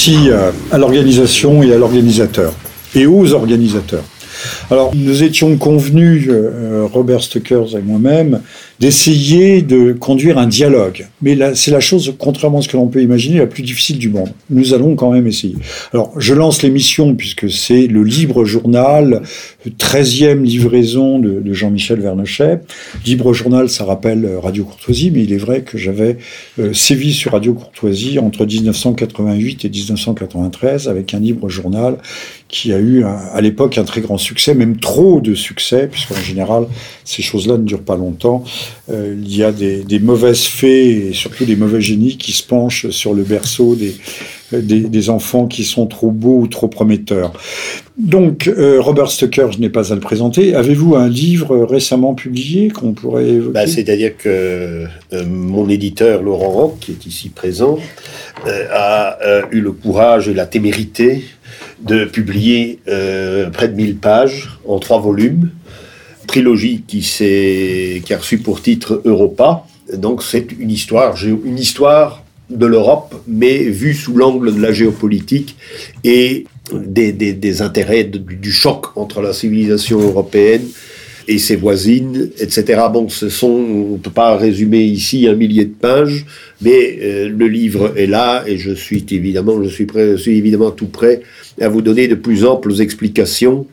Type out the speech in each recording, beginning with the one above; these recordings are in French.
Merci à l'organisation et à l'organisateur, et aux organisateurs. Alors, nous étions convenus, euh, Robert Stuckers et moi-même, d'essayer de conduire un dialogue. Mais c'est la chose, contrairement à ce que l'on peut imaginer, la plus difficile du monde. Nous allons quand même essayer. Alors, je lance l'émission puisque c'est le libre journal, 13e livraison de, Jean-Michel Vernochet. Libre journal, ça rappelle Radio Courtoisie, mais il est vrai que j'avais euh, sévi sur Radio Courtoisie entre 1988 et 1993 avec un libre journal qui a eu à l'époque un très grand succès, même trop de succès, puisqu'en général, ces choses-là ne durent pas longtemps. Euh, il y a des, mauvaises fées et surtout des mauvais génies qui se penchent sur le berceau des, enfants qui sont trop beaux ou trop prometteurs. Donc, euh, Robert Stucker, je n'ai pas à le présenter. Avez-vous un livre récemment publié qu'on pourrait évoquer? Bah, C'est-à-dire que euh, mon éditeur, Laurent Roch, qui est ici présent, a eu le courage et la témérité de publier près de 1000 pages en trois volumes trilogie qui, qui a reçu pour titre Europa. Donc c'est une histoire, une histoire de l'Europe, mais vue sous l'angle de la géopolitique et des, des, intérêts du choc entre la civilisation européenne et ses voisines, etc. Bon, ce sont, on ne peut pas résumer ici un millier de pages, mais euh, le livre est là et je suis évidemment, je suis, prêt, je suis évidemment tout prêt à vous donner de plus amples explications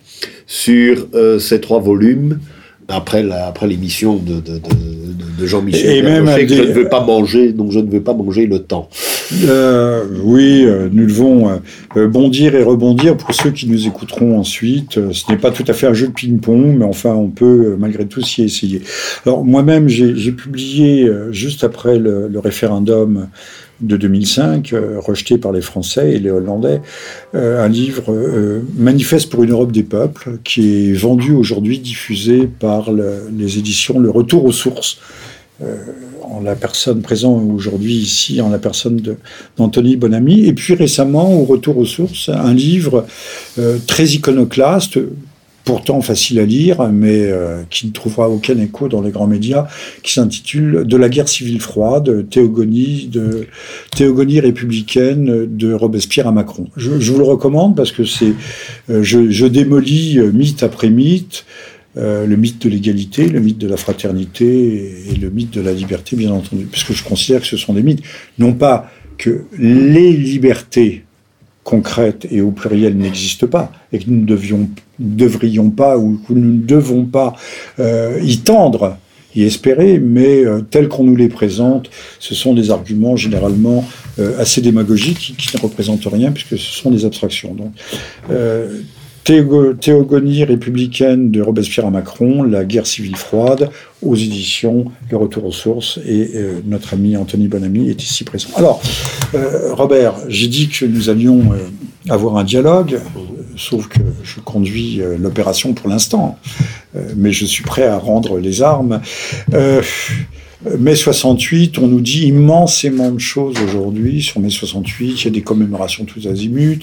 sur euh, ces trois volumes après après l'émission de, de, de, Jean-Michel. Et même je ne veux pas manger, donc je ne veux pas manger le temps. Euh, oui, euh, nous devons bondir et rebondir pour ceux qui nous écouteront ensuite. Ce n'est pas tout à fait un jeu de ping-pong, mais enfin, on peut malgré tout s'y essayer. Alors moi-même, j'ai publié juste après le, le référendum de 2005, euh, rejeté par les Français et les Hollandais, euh, un livre euh, manifeste pour une Europe des peuples, qui est vendu aujourd'hui, diffusé par les éditions Le Retour aux sources. en la personne présente aujourd'hui ici, en la personne d'Anthony Bonamy, et puis récemment, au Retour aux sources, un livre très iconoclaste, pourtant facile à lire, mais euh, qui ne trouvera aucun écho dans les grands médias, qui s'intitule De la guerre civile froide, théogonie, de, théogonie républicaine de Robespierre à Macron. Je, vous le recommande parce que c'est, euh, je, démolis euh, mythe après mythe, le mythe de l'égalité, le mythe de la fraternité et le mythe de la liberté, bien entendu, puisque je considère que ce sont des mythes, non pas que les libertés concrète et au pluriel n'existe pas et que nous ne devrions pas ou que nous ne devons pas euh, y tendre, y espérer, mais euh, tels qu'on nous les présente, ce sont des arguments généralement euh, assez démagogiques qui, ne représentent rien puisque ce sont des abstractions. Donc, Théogonie républicaine de Robespierre à Macron, La guerre civile froide, aux éditions Le Retour aux sources, et euh, notre ami Anthony Bonamy est ici présent. Alors, euh, Robert, j'ai dit que nous allions euh, avoir un dialogue, sauf que je conduis l'opération pour l'instant, mais je suis prêt à rendre les armes. Mai 68, on nous dit immensément de choses aujourd'hui sur mai 68. Il y a des commémorations tous azimuts.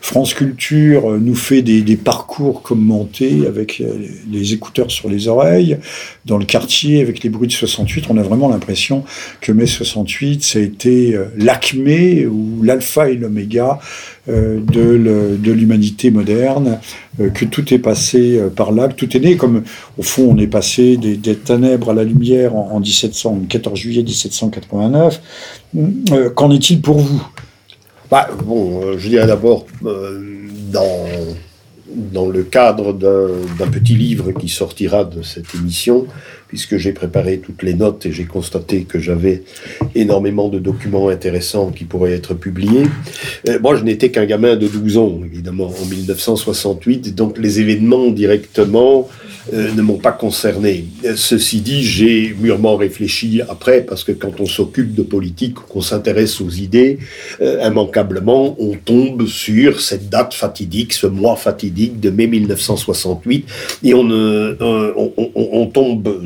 France Culture nous fait des, parcours commentés avec les écouteurs sur les oreilles. Dans le quartier, avec les bruits de 68, on a vraiment l'impression que mai 68, ça a été euh, l'acmé ou l'alpha et l'oméga euh, de l'humanité moderne, euh, que tout est passé euh, par là, que tout est né, comme au fond on est passé des, ténèbres à la lumière en, 1700, 14 juillet 1789. Qu'en est-il pour vous? Bah, Bon, je dirais d'abord, dans, dans le cadre d'un petit livre qui sortira de cette émission, puisque j'ai préparé toutes les notes et j'ai constaté que j'avais énormément de documents intéressants qui pourraient être publiés. Euh, moi, je n'étais qu'un gamin de 12 ans, évidemment, en 1968, donc les événements directement euh, ne m'ont pas concerné. Ceci dit, j'ai mûrement réfléchi après, parce que quand on s'occupe de politique, qu'on s'intéresse aux idées, euh, immanquablement, on tombe sur cette date fatidique, ce mois fatidique de mai 1968, et on, on, on, tombe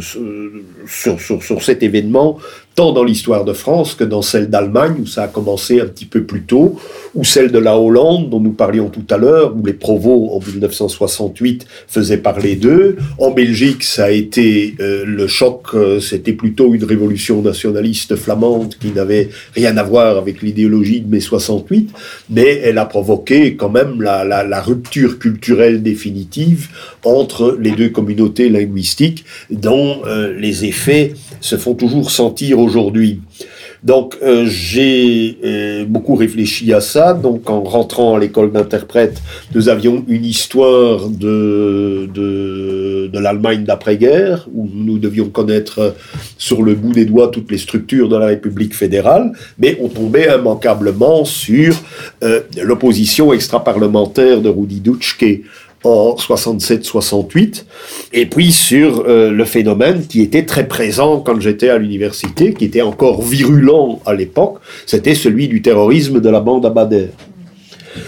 sur, cet événement tant dans l'histoire de France que dans celle d'Allemagne, où ça a commencé un petit peu plus tôt, ou celle de la Hollande, dont nous parlions tout à l'heure, où les Provos, en 1968, faisaient parler d'eux. En Belgique, ça a été euh, le choc, euh, c'était plutôt une révolution nationaliste flamande qui n'avait rien à voir avec l'idéologie de mai 68, mais elle a provoqué quand même la rupture culturelle définitive entre les deux communautés linguistiques, dont euh, les effets se font toujours sentir aujourd'hui. Donc euh, j'ai euh, beaucoup réfléchi à ça. Donc en rentrant à l'école d'interprète, nous avions une histoire de, de, l'Allemagne d'après-guerre, où nous devions connaître sur le bout des doigts toutes les structures de la République fédérale, mais on tombait immanquablement sur euh, l'opposition extra-parlementaire de Rudi Dutschke en 67-68, et puis sur euh, le phénomène qui était très présent quand j'étais à l'université, qui était encore virulent à l'époque, c'était celui du terrorisme de la bande Abadère.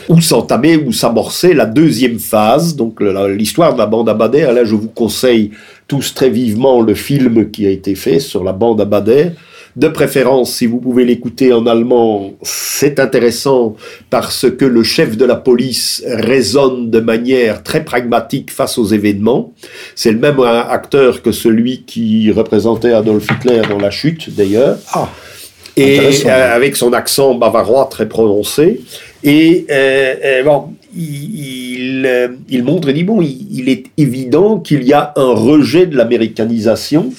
Où s'entamait, où s'amorçait la deuxième phase, donc l'histoire de la bande Abadère. Là, je vous conseille tous très vivement le film qui a été fait sur la bande Abadère, de préférence, si vous pouvez l'écouter en allemand, c'est intéressant parce que le chef de la police raisonne de manière très pragmatique face aux événements. C'est le même acteur que celui qui représentait Adolf Hitler dans la chute, d'ailleurs. Ah, et euh, avec son accent bavarois très prononcé. Et euh, euh, bon, il, il, euh, il montre, il dit bon, il, il est évident qu'il y a un rejet de l'américanisation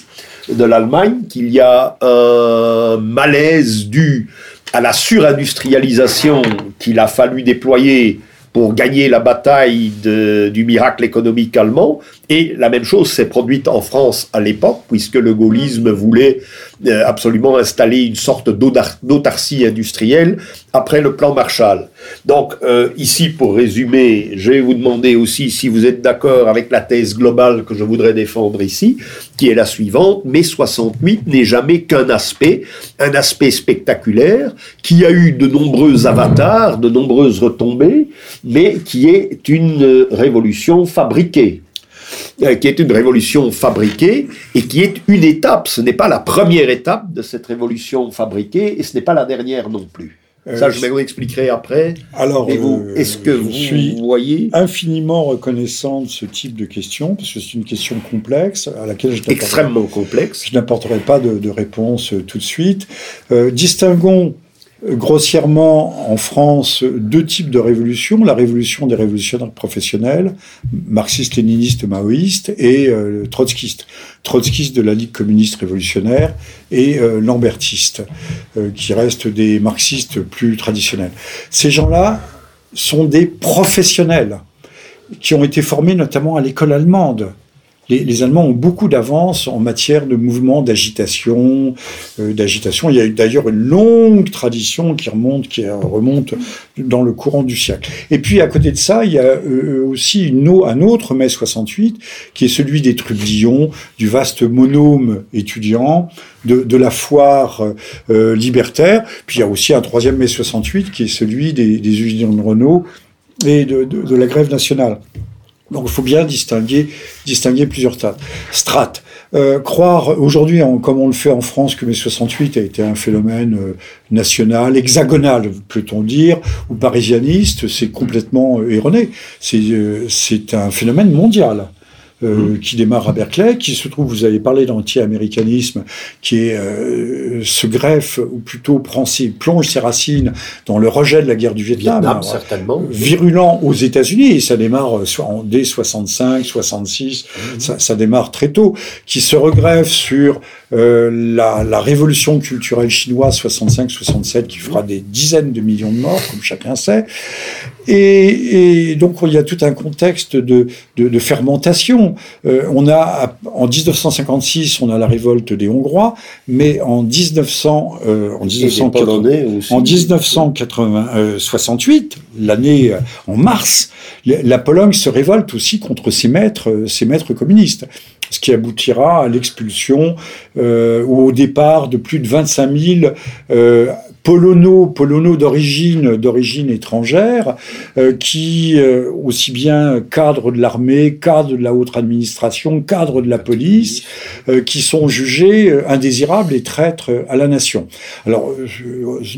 de l'Allemagne, qu'il y a un malaise dû à la surindustrialisation qu'il a fallu déployer pour gagner la bataille du miracle économique allemand. Et la même chose s'est produite en France à l'époque, puisque le gaullisme voulait euh, absolument installer une sorte d'autarcie industrielle après le plan Marshall. Donc euh, ici, pour résumer, je vais vous demander aussi si vous êtes d'accord avec la thèse globale que je voudrais défendre ici, qui est la suivante. Mai 68 n'est jamais qu'un aspect, un aspect spectaculaire, qui a eu de nombreux avatars, de nombreuses retombées, mais qui est une euh, révolution fabriquée euh, qui est une révolution fabriquée et qui est une étape. Ce n'est pas la première étape de cette révolution fabriquée et ce n'est pas la dernière non plus. Ça, Euh, je vous expliquerai après. Alors, euh, est-ce que vous suis voyez infiniment reconnaissant de ce type de question, parce que c'est une question complexe à laquelle je n'apporterai- extrêmement complexe je n'apporterai pas de, de réponse euh, tout de suite. Euh, distinguons euh, grossièrement en France deux types de révolutions, la révolution des révolutionnaires professionnels, marxistes-léninistes, maoïstes, et euh, trotskistes. Trotskistes de la Ligue communiste révolutionnaire et euh, lambertistes, euh, qui restent des marxistes plus traditionnels. Ces gens-là sont des professionnels qui ont été formés notamment à l'école allemande. Les, Allemands ont beaucoup d'avance en matière de mouvements d'agitation, euh, d'agitation. Il y a eu d'ailleurs une longue tradition qui remonte, qui remonte dans le courant du siècle. Et puis à côté de ça, il y a euh, aussi une, un autre mai 68 qui est celui des trublions, du vaste monôme étudiant, de, la foire euh, libertaire. Puis il y a aussi un troisième mai 68 qui est celui des, usines de Renault et de la grève nationale. Donc il faut bien distinguer, distinguer plusieurs strates. Euh, croire aujourd'hui, comme on le fait en France, que mai 68 a été un phénomène euh, national, hexagonal, peut-on dire, ou parisianiste, c'est complètement euh, erroné. C'est euh, c'est un phénomène mondial. Euh, qui démarre à Berkeley, qui se trouve, vous avez parlé d'anti-américanisme, qui est, euh, se greffe, ou plutôt prend ses, plonge ses racines dans le rejet de la guerre du Vietnam. Vietnam, Alors, certainement. virulent aux États-Unis, et ça démarre euh, soit en dès 65, 66, ça, ça démarre très tôt, qui se regreffe sur euh, la, la révolution culturelle chinoise 65-67 qui fera des dizaines de millions de morts, comme chacun sait. Et, et donc il y a tout un contexte de, de, de fermentation. Euh, on a en 1956, on a la révolte des Hongrois, mais en 1900, euh, en Et des 1980, Polonais aussi. en 1968, l'année euh, en mars, la Pologne se révolte aussi contre ses maîtres, ses maîtres communistes, ce qui aboutira à l'expulsion euh, ou au départ de plus de 25 000 euh, polono, polono d'origine, d'origine étrangère, qui aussi bien cadre de l'armée, cadre de la haute administration, cadre de la police, qui sont jugés indésirables et traîtres à la nation. Alors,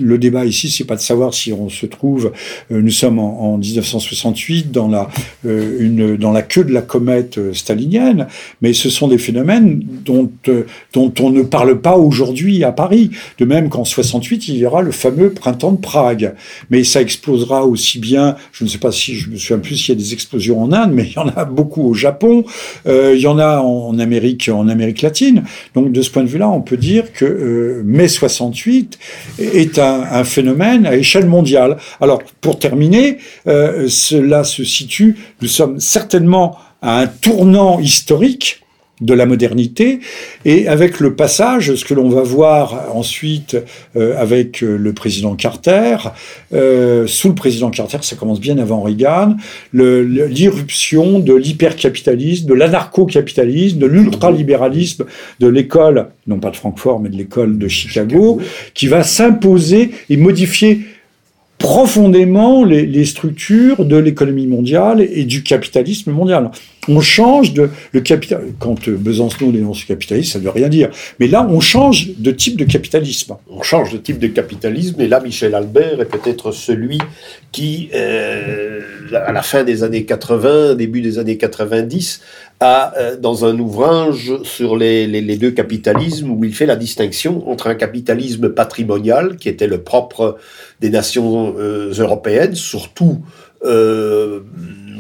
le débat ici, c'est pas de savoir si on se trouve, nous sommes en, en 1968 dans la, une, dans la queue de la comète stalinienne, mais ce sont des phénomènes dont, dont on ne parle pas aujourd'hui à Paris. De même qu'en 68, il y aura le fameux printemps de Prague. Mais ça explosera aussi bien, je ne sais pas si je me souviens plus s'il y a des explosions en Inde, mais il y en a beaucoup au Japon, euh, il y en a en, Amérique, en Amérique latine. Donc de ce point de vue-là, on peut dire que euh, mai 68 est un, phénomène à échelle mondiale. Alors pour terminer, euh, cela se situe, nous sommes certainement à un tournant historique de la modernité, et avec le passage, ce que l'on va voir ensuite euh, avec euh, le président Carter, euh, sous le président Carter, ça commence bien avant Reagan, l'irruption de l'hypercapitalisme, de l'anarcho-capitalisme, de l'ultralibéralisme de l'école, non pas de Francfort, mais de l'école de Chicago, qui va s'imposer et modifier profondément les, les structures de l'économie mondiale et du capitalisme mondial. On change de le capital. Quand Besançon dénonce le capitalisme, ça ne veut rien dire. Mais là, on change de type de capitalisme. On change de type de capitalisme. Et là, Michel Albert est peut-être celui qui, euh, à la fin des années 80, début des années 90, a, euh, dans un ouvrage sur les, deux capitalismes, où il fait la distinction entre un capitalisme patrimonial, qui était le propre des nations euh, européennes, surtout euh,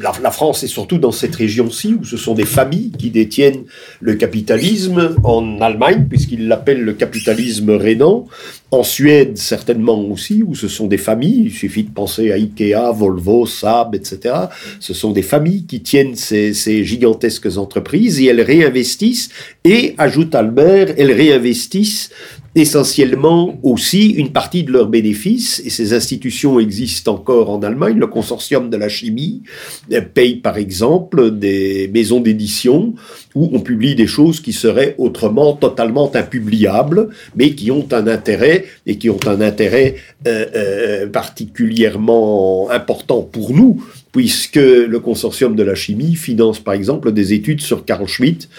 la, France est surtout dans cette région-ci où ce sont des familles qui détiennent le capitalisme en Allemagne, puisqu'ils l'appellent le capitalisme rénan, en Suède certainement aussi, où ce sont des familles, il suffit de penser à Ikea, Volvo, Saab, etc. Ce sont des familles qui tiennent ces, ces gigantesques entreprises et elles réinvestissent, et, ajoute Albert, elles réinvestissent essentiellement aussi une partie de leurs bénéfices, et ces institutions existent encore en Allemagne, le consortium de la chimie euh, paye par exemple des maisons d'édition où on publie des choses qui seraient autrement totalement impubliables, mais qui ont un intérêt, et qui ont un intérêt euh, euh, particulièrement important pour nous, puisque le consortium de la chimie finance par exemple des études sur Carl Schmitt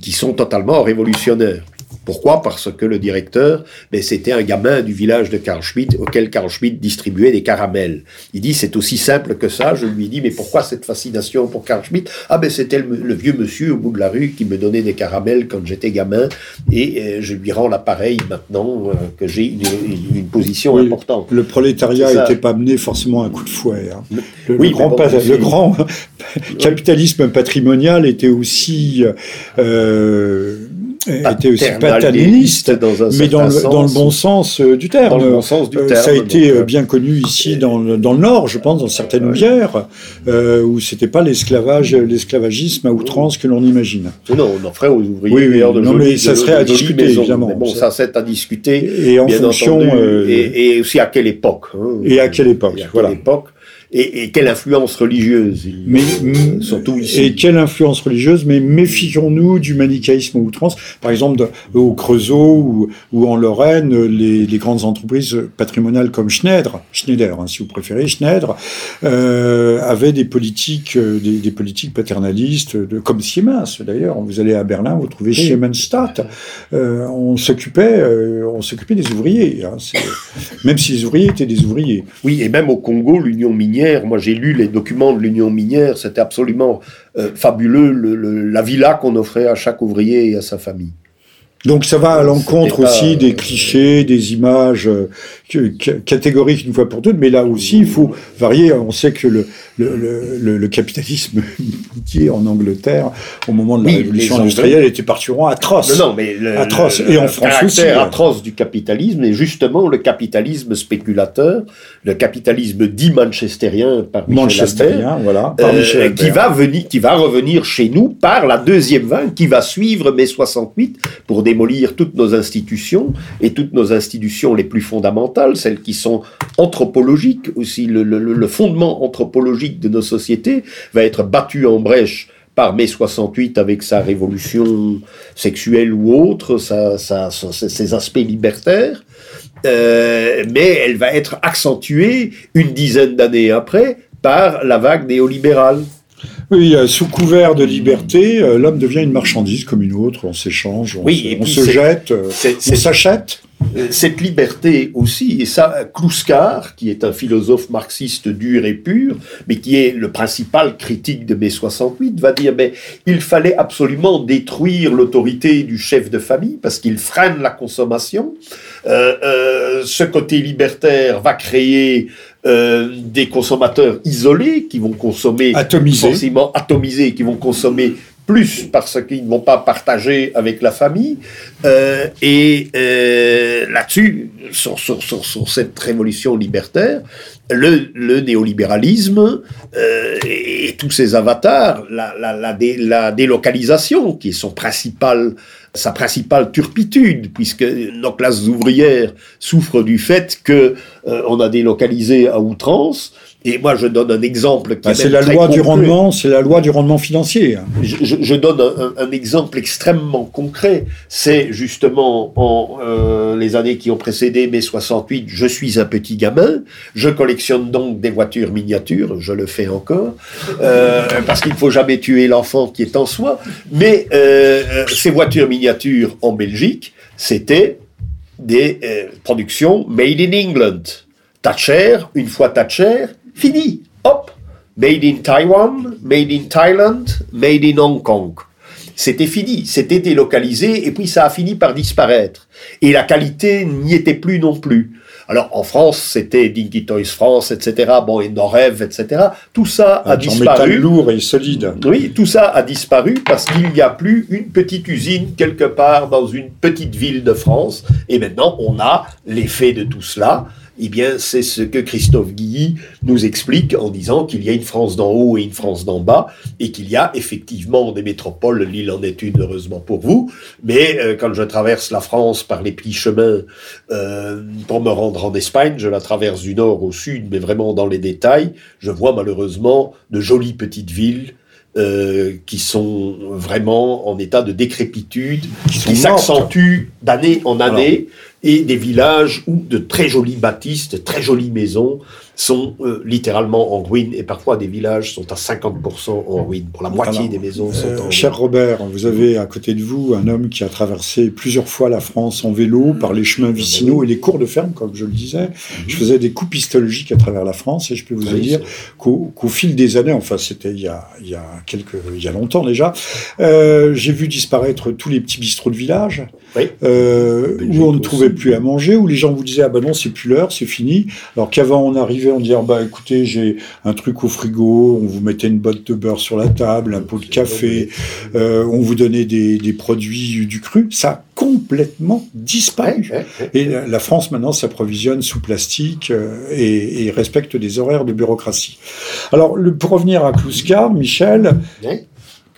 qui sont totalement révolutionnaires. Pourquoi? Parce que le directeur, ben, c'était un gamin du village de Karl Schmitt auquel Karl Schmitt distribuait des caramels. Il dit c'est aussi simple que ça. Je lui dis mais pourquoi cette fascination pour Karl Schmitt? Ah ben c'était le, vieux monsieur au bout de la rue qui me donnait des caramels quand j'étais gamin et euh, je lui rends l'appareil maintenant euh, que j'ai une, position importante. Le prolétariat n'était pas mené forcément à un coup de fouet. Hein. Le, oui, grand, le grand capitalisme patrimonial était aussi euh, était aussi paternaliste, dans un mais dans le, dans le, bon sens euh, du terme. Dans le bon sens du euh, terme. Ça a été euh, bien connu ici dans le, dans le Nord, je pense, dans certaines ouvières, euh, où c'était pas l'esclavage, l'esclavagisme à outrance que l'on imagine. Non, on en ferait aux ouvriers. Oui, oui non, mais ça serait à discuter, évidemment. Mais bon, ça c'est à discuter. Et en fonction. et, et, aussi à quelle époque. Hein, et à quelle époque, et à voilà. Quelle époque et, et, quelle influence religieuse mais, surtout ici. Et quelle influence religieuse, mais méfions-nous du manichéisme outrance. Par exemple, au Creusot ou, ou en Lorraine, les, les, grandes entreprises patrimoniales comme Schneider, Schneider, hein, si vous préférez, Schneider, euh, avaient des politiques, euh, des, des, politiques paternalistes, de, comme Siemens d'ailleurs. Vous allez à Berlin, vous trouvez oui. Siemensstadt. Euh, on s'occupait, euh, on s'occupait des ouvriers, hein, même si les ouvriers étaient des ouvriers. Oui, et même au Congo, l'Union minière moi, j'ai lu les documents de l'Union minière. C'était absolument euh, fabuleux, la villa qu'on offrait à chaque ouvrier et à sa famille. Donc ça va à l'encontre aussi des clichés, des images catégoriques une fois pour toutes, mais là aussi il faut varier. On sait que le, le, le, le capitalisme en Angleterre, au moment de la révolution industrielle, était particulièrement atroce. Non, non mais atroce. Et en France aussi. Hein. atroce du capitalisme est justement le capitalisme spéculateur, le capitalisme dit manchestérien par Michel Albert, voilà, par euh, qui va venir, qui va revenir chez nous par la deuxième vague qui va suivre mai 68 pour démolir toutes nos institutions et toutes nos institutions les plus fondamentales, celles qui sont anthropologiques aussi. Le, fondement anthropologique de nos sociétés va être battu en brèche par mai 68 avec sa révolution sexuelle ou autre, sa, ses aspects libertaires. mais elle va être accentuée une dizaine d'années après par la vague néolibérale. Oui, sous couvert de liberté, l'homme devient une marchandise comme une autre, on s'échange, on, oui, se, on se jette, on s'achète. Euh, cette liberté aussi, et ça, Kluskar, qui est un philosophe marxiste dur et pur, mais qui est le principal critique de mai 68, va dire mais il fallait absolument détruire l'autorité du chef de famille parce qu'il freine la consommation. Euh, euh, ce côté libertaire va créer des consommateurs isolés qui vont consommer atomisés, atomisés qui vont consommer plus parce qu'ils ne vont pas partager avec la famille. Euh, et euh, là-dessus, sur, cette révolution libertaire, le, néolibéralisme euh, et, tous ses avatars, la, délocalisation, qui est son principal, sa principale turpitude, puisque nos classes ouvrières souffrent du fait que euh, on a délocalisé à outrance, et moi, je donne un exemple qui bah, C'est la loi du rendement, c'est la loi du rendement financier. Je, je, je donne un, un, exemple extrêmement concret. C'est justement en euh, les années qui ont précédé mai 68, je suis un petit gamin. Je collectionne donc des voitures miniatures. Je le fais encore euh, parce qu'il faut jamais tuer l'enfant qui est en soi. Mais euh, ces voitures miniatures en Belgique, c'était des euh, productions made in England. Thatcher, une fois Thatcher, Fini. Hop. Made in Taiwan, made in Thailand, made in Hong Kong. C'était fini, c'était délocalisé et puis ça a fini par disparaître. Et la qualité n'y était plus non plus. Alors en France, c'était Dinky Toys France, etc. Bon, et Norev, etc. Tout ça a disparu. lourd et solide. Oui, tout ça a disparu parce qu'il n'y a plus une petite usine quelque part dans une petite ville de France. Et maintenant, on a l'effet de tout cela eh bien, c'est ce que Christophe Guilly nous explique en disant qu'il y a une France d'en haut et une France d'en bas, et qu'il y a effectivement des métropoles, l'île en est une, heureusement pour vous, mais euh, quand je traverse la France par les petits chemins euh, pour me rendre en Espagne, je la traverse du nord au sud, mais vraiment dans les détails, je vois malheureusement de jolies petites villes euh, qui sont vraiment en état de décrépitude, qui, s'accentuent d'année en année, et des villages où de très jolies bâtisses, de très jolies maisons sont euh, littéralement en ruine. Et parfois des villages sont à 50% en ruine. Pour la moitié des maisons sont en euh, Cher Robert, vous avez à côté de vous un homme qui a traversé plusieurs fois la France en vélo par les chemins vicinaux et les cours de ferme, comme je le disais. Je faisais des coupes histologiques à travers la France et je peux vous dire qu'au fil des années, enfin c'était il y a, il y a quelques, il y a longtemps déjà, euh, j'ai vu disparaître tous les petits bistrots de village euh, où on ne trouvait plus à manger, où les gens vous disaient ah ben non c'est plus l'heure, c'est fini. Alors qu'avant on arrivait on disait bah écoutez j'ai un truc au frigo, on vous mettait une botte de beurre sur la table, un pot de café, euh, on vous donnait des, des, produits du cru, ça a complètement disparu. Et la France maintenant s'approvisionne sous plastique euh, et, et, respecte des horaires de bureaucratie. Alors le, pour revenir à Kluskar, Michel,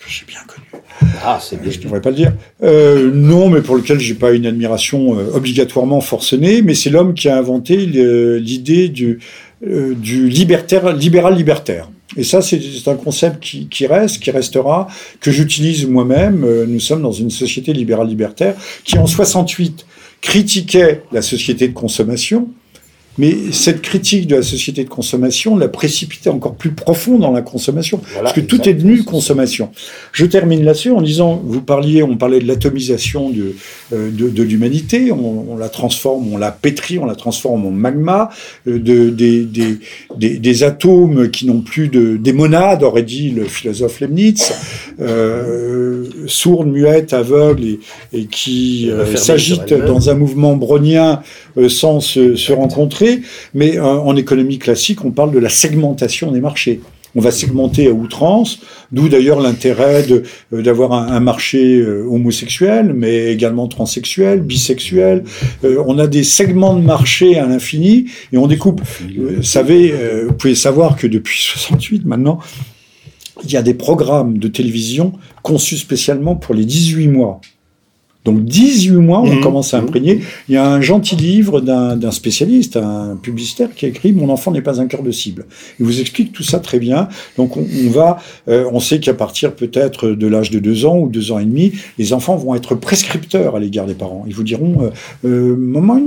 que j'ai bien connu. Ah. Je ne devrais pas le dire. Euh, non, mais pour lequel j'ai pas une admiration euh, obligatoirement forcenée, mais c'est l'homme qui a inventé l'idée du, euh, du libertaire, libéral libertaire. Et ça, c'est un concept qui, qui, reste, qui restera, que j'utilise moi-même. Nous sommes dans une société libérale libertaire qui, en 68, critiquait la société de consommation, mais cette critique de la société de consommation l'a précipité encore plus profond dans la consommation, voilà, parce que tout est devenu consommation. Je termine là-dessus en disant, vous parliez, on parlait de l'atomisation de, euh, de, de l'humanité, on, on, la transforme, on la pétrit, on la transforme en magma, euh, de, des, des, des, des, atomes qui n'ont plus de, des monades, aurait dit le philosophe Leibniz, euh, sourdes, muettes, aveugles, et, et qui euh, s'agitent dans un mouvement brownien sans se, se rencontrer mais euh, en économie classique, on parle de la segmentation des marchés. On va segmenter à outrance, d'où d'ailleurs l'intérêt euh, d'avoir un, un, marché euh, homosexuel, mais également transsexuel, bisexuel. Euh, on a des segments de marché à l'infini et on découpe. Vous savez, vous pouvez savoir que depuis 68 maintenant, il y a des programmes de télévision conçus spécialement pour les 18 mois. Donc 18 mois, on Mhm. commence à imprégner. Il y a un gentil livre d'un spécialiste, un publicitaire, qui a écrit Mon enfant n'est pas un cœur de cible. Il vous explique tout ça très bien. Donc on, on va, euh, on sait qu'à partir peut-être de l'âge de deux ans ou deux ans et demi, les enfants vont être prescripteurs à l'égard des parents. Ils vous diront euh, euh, Maman,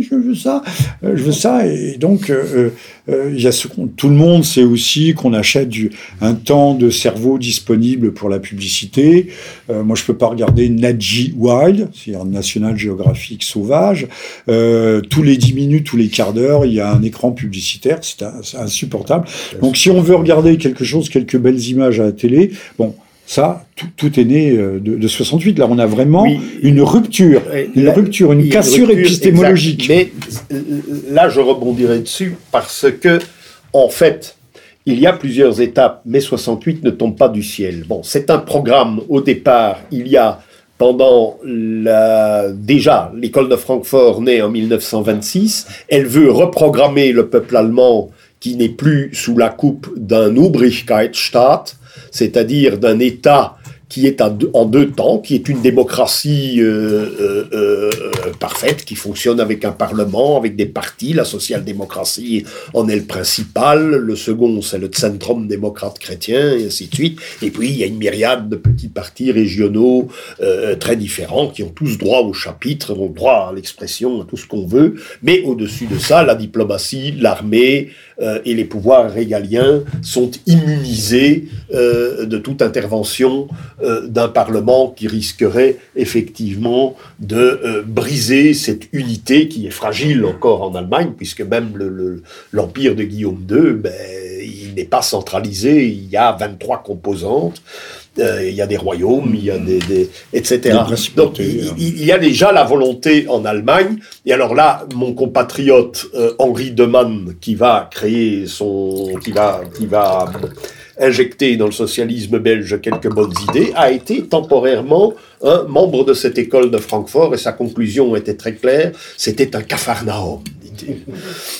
je veux ça, euh, je veux ça. Et donc euh, il y a ce tout le monde sait aussi qu'on achète du, un temps de cerveau disponible pour la publicité. Moi, je peux pas regarder Naji Wild, c'est-à-dire National Geographic sauvage. Euh, tous les 10 minutes, tous les quarts d'heure, il y a un écran publicitaire, c'est un- c'est insupportable. Donc, si on veut regarder quelque chose, quelques belles images à la télé, bon, ça, tout, tout est né euh, de, de 68. Là, on a vraiment Oui. une rupture, Ouais, une rupture, une cassure rupture, épistémologique. exact. Mais euh, là, je rebondirai dessus parce que, en fait, il y a plusieurs étapes. Mai 68 ne tombe pas du ciel. Bon, c'est un programme. Au départ, il y a pendant la, déjà l'école de Francfort née en 1926. Elle veut reprogrammer le peuple allemand qui n'est plus sous la coupe d'un Obrigkeitsstaat, c'est-à-dire d'un État qui est en deux temps, qui est une démocratie euh, euh, euh, parfaite, qui fonctionne avec un parlement, avec des partis. La social-démocratie en est le principal. Le second, c'est le Centrum démocrate chrétien, et ainsi de suite. Et puis, il y a une myriade de petits partis régionaux euh, très différents qui ont tous droit au chapitre, ont droit à l'expression, à tout ce qu'on veut. Mais au-dessus de ça, la diplomatie, l'armée euh, et les pouvoirs régaliens sont immunisés euh, de toute intervention euh, d'un Parlement qui risquerait effectivement de euh, briser cette unité qui est fragile encore en Allemagne, puisque même le- le- l'empire de Guillaume II, ben, il n'est pas centralisé, il y a 23 composantes. Euh, il y a des royaumes, il y a des, des- etc. Des Donc il, hein. il- y a déjà la volonté en Allemagne. Et alors là, mon compatriote euh, Henri Demann, qui va créer son, qui va, qui va injecter dans le socialisme belge quelques bonnes idées, a été temporairement un membre de cette école de Francfort et sa conclusion était très claire, c'était un capharnaüm.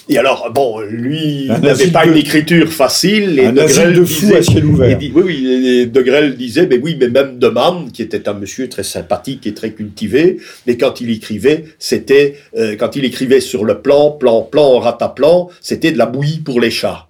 Et alors, bon, lui, n'avait pas de- une écriture facile. Et Un De asile Grelle de fous disait- à ciel ouvert. dit- oui, oui, et De Grelle disait, mais oui, mais même De Man, qui était un monsieur très sympathique et très cultivé, mais quand il écrivait, c'était, euh, quand il écrivait sur le plan, plan, plan, rataplan, c'était de la bouillie pour les chats.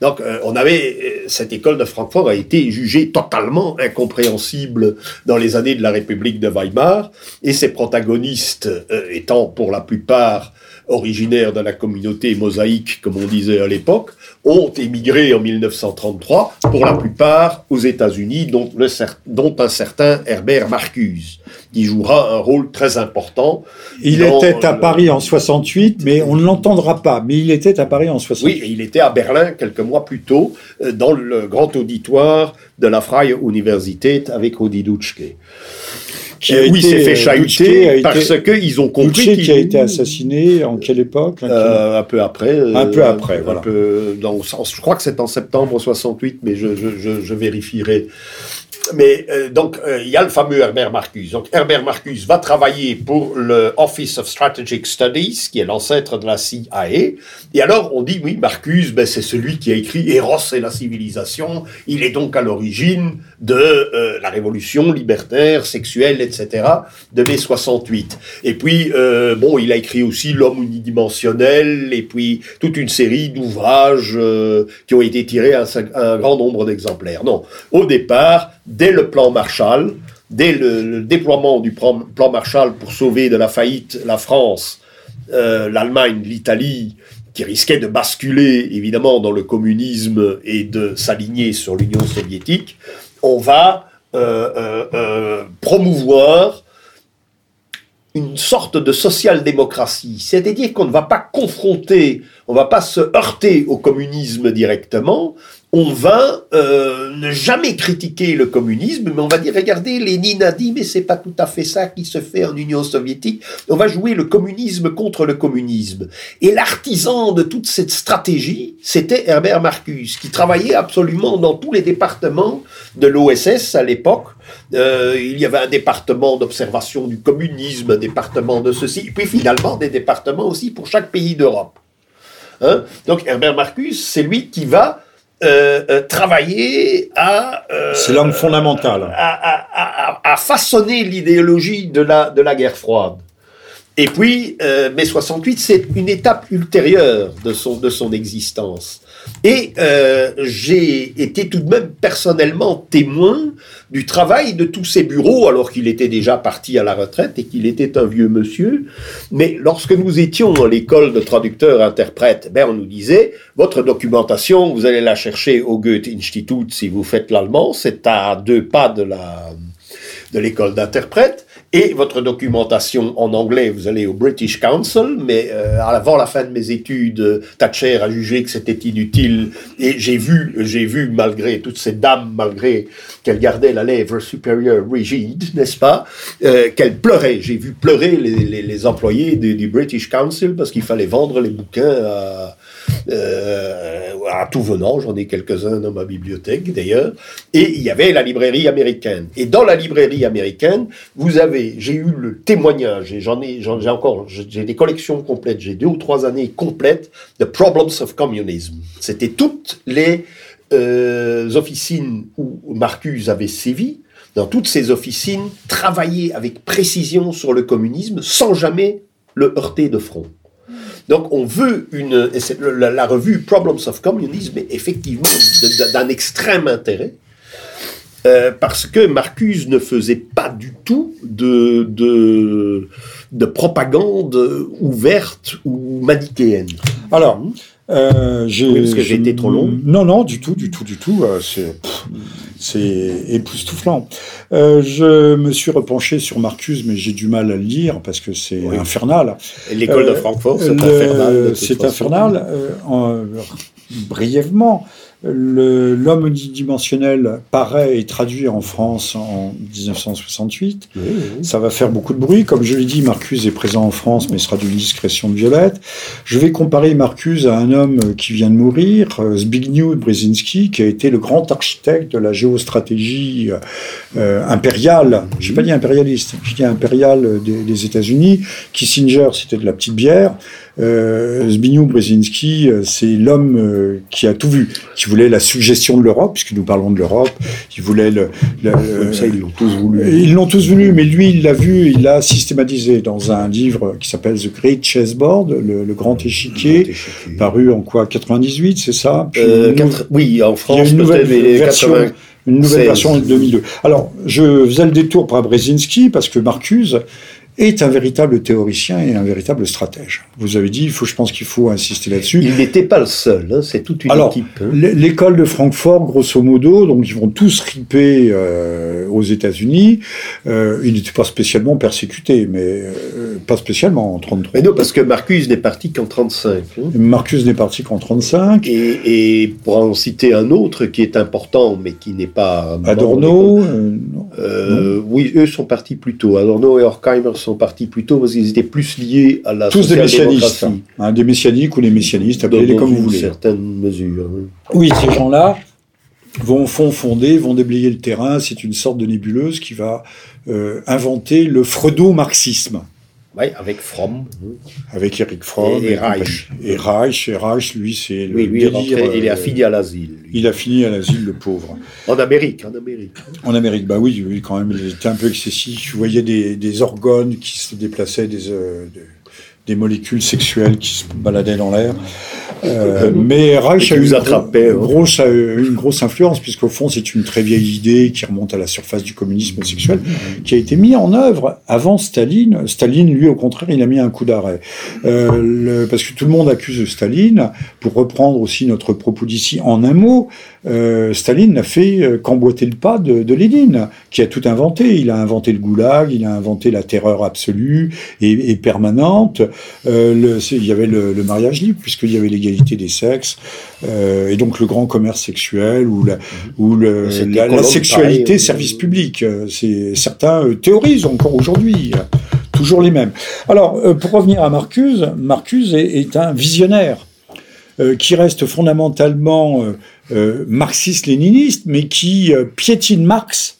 Donc, euh, on avait euh, cette école de Francfort a été jugée totalement incompréhensible dans les années de la République de Weimar, et ses protagonistes euh, étant pour la plupart originaires de la communauté mosaïque, comme on disait à l'époque, ont émigré en 1933, pour la plupart aux États-Unis, dont, le cer- dont un certain Herbert Marcuse, qui jouera un rôle très important. Il était à le- Paris en 68, mais on ne l'entendra pas. Mais il était à Paris en 68. Oui, et il était à Berlin quelques mois plus tôt, euh, dans le grand auditoire de la Freie Universität avec Rudi Dutschke. Qui Euh, a il s'est été, fait euh, chahuter été- parce qu'ils ont compris qu'il qui a été assassiné en quelle époque Euh, un peu après. euh, Un peu après, un voilà. peu- je crois que c'est en septembre 68, mais je, je, je, je vérifierai. Mais euh, donc, euh, il y a le fameux Herbert Marcuse. Donc, Herbert Marcuse va travailler pour le Office of Strategic Studies, qui est l'ancêtre de la CIA. Et alors, on dit, oui, Marcuse, ben, c'est celui qui a écrit Eros et la civilisation. Il est donc à l'origine de euh, la révolution libertaire, sexuelle, etc., de mai 68. Et puis, bon, il a écrit aussi L'homme unidimensionnel, et puis toute une série d'ouvrages qui ont été tirés à un, cin- un grand nombre d'exemplaires. Non, au départ, dès le plan Marshall, dès le, déploiement du plan, Marshall pour sauver de la faillite la France, euh, l'Allemagne, l'Italie, qui risquaient de basculer évidemment dans le communisme et de s'aligner sur l'Union soviétique, on va euh, euh, promouvoir une sorte de social-démocratie, c'est-à-dire qu'on ne va pas confronter, on ne va pas se heurter au communisme directement, on va euh, ne jamais critiquer le communisme, mais on va dire, regardez, Lénine a dit, mais c'est pas tout à fait ça qui se fait en Union soviétique, on va jouer le communisme contre le communisme. Et l'artisan de toute cette stratégie, c'était Herbert Marcuse, qui travaillait absolument dans tous les départements de l'OSS à l'époque. Euh, il y avait un département d'observation du communisme, un département de ceci, puis finalement des départements aussi pour chaque pays d'Europe. Hein? Donc Herbert Marcuse, c'est lui qui va euh, euh, travailler à, euh, C'est l'homme fondamental. à, à- a, façonné l'idéologie de la, de la guerre froide. Et puis, mai 68, c'est une étape ultérieure de son, de son existence. Et euh, j'ai été tout de même personnellement témoin du travail de tous ces bureaux, alors qu'il était déjà parti à la retraite et qu'il était un vieux monsieur. Mais lorsque nous étions dans l'école de traducteurs-interprètes, ben on nous disait, votre documentation, vous allez la chercher au Goethe-Institut si vous faites l'allemand, c'est à deux pas de de l'école d'interprète. Et votre documentation en anglais, vous allez au British Council, mais euh, avant la fin de mes études, Thatcher a jugé que c'était inutile. Et j'ai vu, j'ai vu malgré toutes ces dames, malgré qu'elles gardaient la lèvre supérieure rigide, n'est-ce pas, euh, qu'elles pleuraient. J'ai vu pleurer les, les, employés du, du, British Council parce qu'il fallait vendre les bouquins à, euh, à tout venant, j'en ai quelques-uns dans ma bibliothèque d'ailleurs, et il y avait la librairie américaine. Et dans la librairie américaine, vous avez, j'ai eu le témoignage, et j'en ai, j'en ai encore, j'ai des collections complètes, j'ai deux ou trois années complètes de Problems of Communism. C'était toutes les euh, officines où Marcuse avait sévi, dans toutes ces officines, travailler avec précision sur le communisme sans jamais le heurter de front. Donc on veut une... La, revue Problems of Communism est effectivement d'un extrême intérêt. Euh, parce que Marcuse ne faisait pas du tout de, de, de propagande ouverte ou manichéenne. Alors, euh, oui, parce que j'ai été trop long. Non, non, du tout, du tout, du tout. Euh, c'est époustouflant. Euh, je me suis repenché sur Marcus, mais j'ai du mal à le lire parce que c'est infernal. L'école de Francfort, c'est infernal. C'est infernal. brièvement, L'homme unidimensionnel paraît et traduit en France en 1968. Ça va faire beaucoup de bruit. Comme je l'ai dit, Marcuse est présent en France, mais sera d'une discrétion de violette. Je vais comparer Marcuse à un homme qui vient de mourir, Zbigniew Brzezinski, qui a été le grand architecte de la géostratégie euh, impériale. Je n'ai pas dit impérialiste, j'ai dit impériale des, des États-Unis. Kissinger, c'était de la petite bière. Euh, Zbigniew Brzezinski, euh, c'est l'homme euh, qui a tout vu, qui voulait la suggestion de l'Europe, puisque nous parlons de l'Europe. Il voulait le. ça, ils l'ont tous voulu. Ils l'ont tous voulu, mais lui, il l'a vu, il l'a systématisé dans un livre qui s'appelle The Great Chessboard, le, le grand, échiquier, paru en quoi 98, c'est ça? Oui, en France, une nouvelle version. Une nouvelle version de 2002. Alors, je faisais le détour par Brzezinski parce que Marcuse, est un véritable théoricien et un véritable stratège. Vous avez dit, il faut, je pense qu'il faut insister là-dessus. Il n'était pas le seul, hein, c'est toute une Alors, équipe. Hein. L'école de Francfort, grosso modo, donc ils vont tous riper euh, aux États-Unis. Euh, il n'était pas spécialement persécuté, mais euh, pas spécialement en 33. Mais non, parce que Marcuse n'est parti qu'en 35. Hein. Marcuse n'est parti qu'en 35. Et, et, pour en citer un autre qui est important, mais qui n'est pas Adorno. Euh, oui, eux sont partis plus tôt. Adorno et Horkheimer sont partis plus tôt parce qu'ils étaient plus liés à la Tous des messianistes, hein, des messianiques ou des messianistes, appelez-les comme vous voulez. certaines mesures. Oui, ces gens-là vont font fonder, vont déblayer le terrain. C'est une sorte de nébuleuse qui va euh, inventer le freudo-marxisme. Oui, avec Fromm. Avec Eric Fromm. Et, Reich. Et Reich, et Reich, lui, c'est le oui, lui il a fini à l'asile. Il a fini à l'asile, le pauvre. En Amérique, en Amérique. En Amérique, bah oui, oui quand même, il était un peu excessif. Vous voyais des, des organes qui se déplaçaient, des, euh, des molécules sexuelles qui se baladaient dans l'air. Euh, mais Reich a eu une, hein. grosse, une grosse influence, puisqu'au fond, c'est une très vieille idée qui remonte à la surface du communisme sexuel, qui a été mise en œuvre avant Staline. Staline, lui, au contraire, il a mis un coup d'arrêt. Euh, parce que tout le monde accuse Staline, pour reprendre aussi notre propos d'ici en un mot, euh, Staline n'a fait euh, qu'emboîter le pas de, de, Lénine, qui a tout inventé. Il a inventé le goulag, il a inventé la terreur absolue et, et permanente. Euh, le, il y avait le, le mariage libre, puisqu'il y avait l'égalité des sexes, euh, et donc le grand commerce sexuel, ou la, ou le, la, la sexualité service public. Euh, c'est certains théorisent encore aujourd'hui toujours les mêmes. Alors, pour revenir à Marcuse, Marcuse est, est un visionnaire euh, qui reste fondamentalement euh, euh, marxiste-léniniste, mais qui piétine Marx,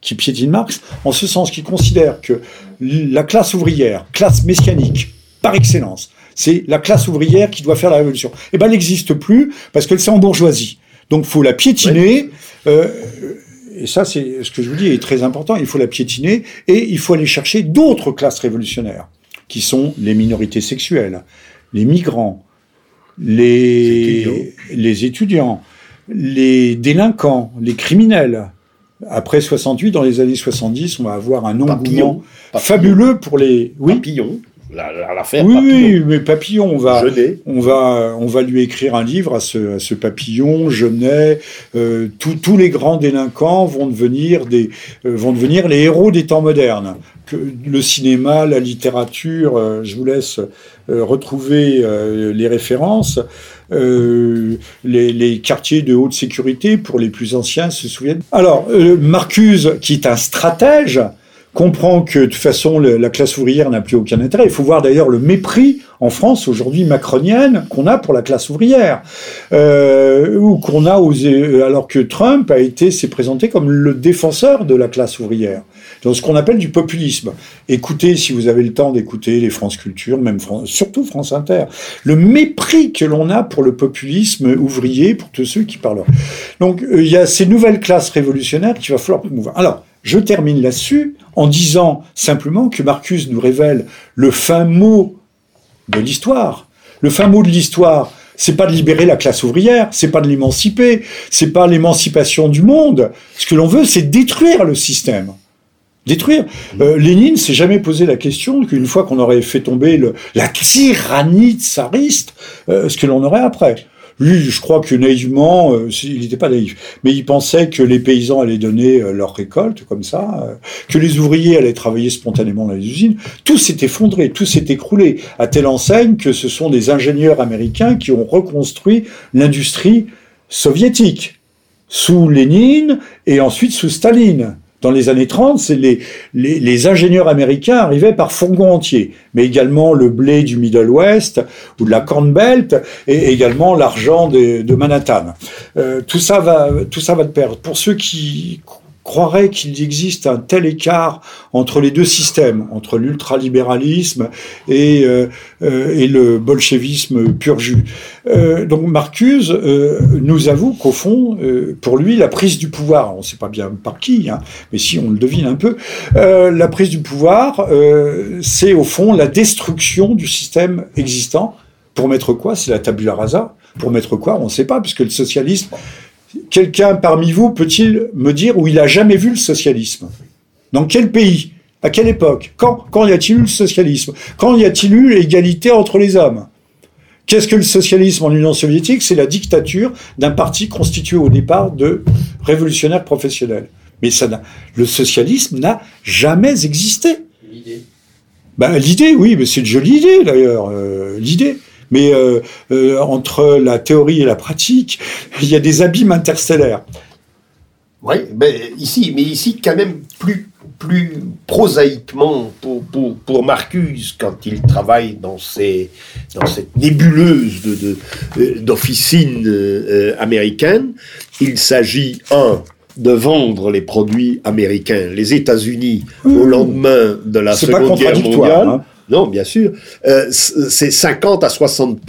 qui piétine Marx, en ce sens qu'il considère que la classe ouvrière, classe messianique, par excellence, c'est la classe ouvrière qui doit faire la révolution. Eh ben, elle n'existe plus parce qu'elle s'est en bourgeoisie. Donc, faut la piétiner. et ça c'est ce que je vous dis est très important, il faut la piétiner et il faut aller chercher d'autres classes révolutionnaires, qui sont les minorités sexuelles, les migrants, les, les étudiants, les délinquants, les criminels. Après 68, dans les années 70, on va avoir un engouement fabuleux pour les... Oui. L'affaire oui, oui, mais Papillon, on va, on va, on va lui écrire un livre à ce, à ce Papillon, Genet. Euh, tous les grands délinquants vont devenir des, euh, vont devenir les héros des temps modernes. Que le cinéma, la littérature, euh, je vous laisse retrouver les références. Les, les, quartiers de haute sécurité, pour les plus anciens, se souviennent. Alors, Marcuse, qui est un stratège, comprend que de toute façon la classe ouvrière n'a plus aucun intérêt. Il faut voir d'ailleurs le mépris en France aujourd'hui macronienne qu'on a pour la classe ouvrière, euh, ou qu'on a osé, alors que Trump a été s'est présenté comme le défenseur de la classe ouvrière, dans ce qu'on appelle du populisme. Écoutez, si vous avez le temps d'écouter les France Culture, même surtout France Inter, le mépris que l'on a pour le populisme ouvrier, pour tous ceux qui parlent. Donc euh, il y a ces nouvelles classes révolutionnaires qu'il va falloir promouvoir. Alors je termine là-dessus en disant simplement que Marcus nous révèle le fin mot de l'histoire. Le fin mot de l'histoire, c'est pas de libérer la classe ouvrière, c'est pas de l'émanciper, c'est pas l'émancipation du monde. Ce que l'on veut, c'est détruire le système. Détruire. Euh, Lénine s'est jamais posé la question qu'une fois qu'on aurait fait tomber le, la tyrannie tsariste, euh, ce que l'on aurait après. Lui, je crois que naïvement, euh, il n'était pas naïf, mais il pensait que les paysans allaient donner euh, leur récolte comme ça, euh, que les ouvriers allaient travailler spontanément dans les usines. Tout s'est effondré, tout s'est écroulé, à telle enseigne que ce sont des ingénieurs américains qui ont reconstruit l'industrie soviétique sous Lénine et ensuite sous Staline. Dans les années 30, c'est les, les, ingénieurs américains arrivaient par fourgon entier, mais également le blé du Middle West ou de la Corn Belt et également l'argent de, Manhattan. Euh, tout ça va, tout ça va de perdre. Pour ceux qui croirait qu'il existe un tel écart entre les deux systèmes, entre l'ultralibéralisme et, euh, euh, et le bolchevisme pur jus. Euh, donc Marcuse nous avoue qu'au fond, pour lui, la prise du pouvoir, on ne sait pas bien par qui, hein, mais si on le devine un peu, la prise du pouvoir, c'est au fond la destruction du système existant. Pour mettre quoi? C'est la tabula rasa. Pour mettre quoi? On ne sait pas, puisque le socialisme Quelqu'un parmi vous peut-il me dire où il a jamais vu le socialisme? Dans quel pays? À quelle époque? Quand, quand y a-t-il eu le socialisme? Quand y a-t-il eu l'égalité entre les hommes? Qu'est-ce que le socialisme en Union soviétique? C'est la dictature d'un parti constitué au départ de révolutionnaires professionnels. Mais ça le socialisme n'a jamais existé. L'idée ben, L'idée, oui, mais c'est une jolie idée d'ailleurs. Euh, l'idée. Mais euh, euh, entre la théorie et la pratique, il y a des abîmes interstellaires. Oui, mais ici, mais ici quand même plus plus prosaïquement pour, pour, pour, Marcus, quand il travaille dans, ces, dans cette nébuleuse d'officines de, euh, américaines, il s'agit, un, de vendre les produits américains. Les États-Unis, au lendemain de la Seconde Guerre mondiale, hein. Non, bien sûr. Euh, c'est 50 à 60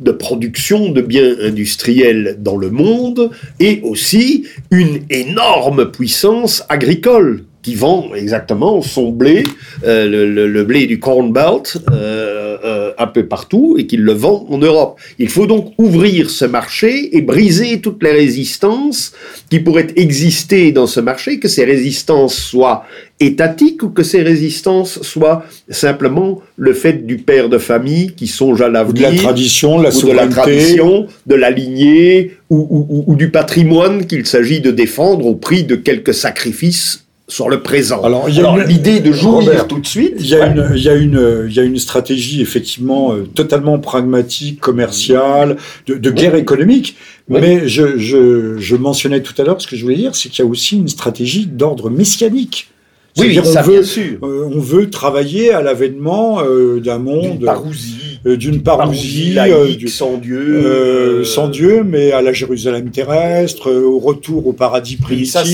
de production de biens industriels dans le monde et aussi une énorme puissance agricole qui vend exactement son blé, euh, le, blé du Corn Belt, euh, euh, un peu partout, et qu'il le vend en Europe. Il faut donc ouvrir ce marché et briser toutes les résistances qui pourraient exister dans ce marché, que ces résistances soient étatiques ou que ces résistances soient simplement le fait du père de famille qui songe à l'avenir, de la tradition, la ou de la tradition, de la lignée ou, ou, ou du patrimoine qu'il s'agit de défendre au prix de quelques sacrifices sur le présent. Alors, l'idée de jouir tout de suite. Il y, a une, il, y a une, il y a une stratégie effectivement euh, totalement pragmatique, commerciale, de, de guerre économique. Mais je, je, je, mentionnais tout à l'heure ce que je voulais dire, c'est qu'il y a aussi une stratégie d'ordre messianique. Oui, ça, on veut, bien sûr. Euh, on veut travailler à l'avènement euh, d'un monde euh, d'une parousie, laïque, sans Dieu, sans Dieu, mais à la Jérusalem terrestre, au retour au paradis primitif. ça,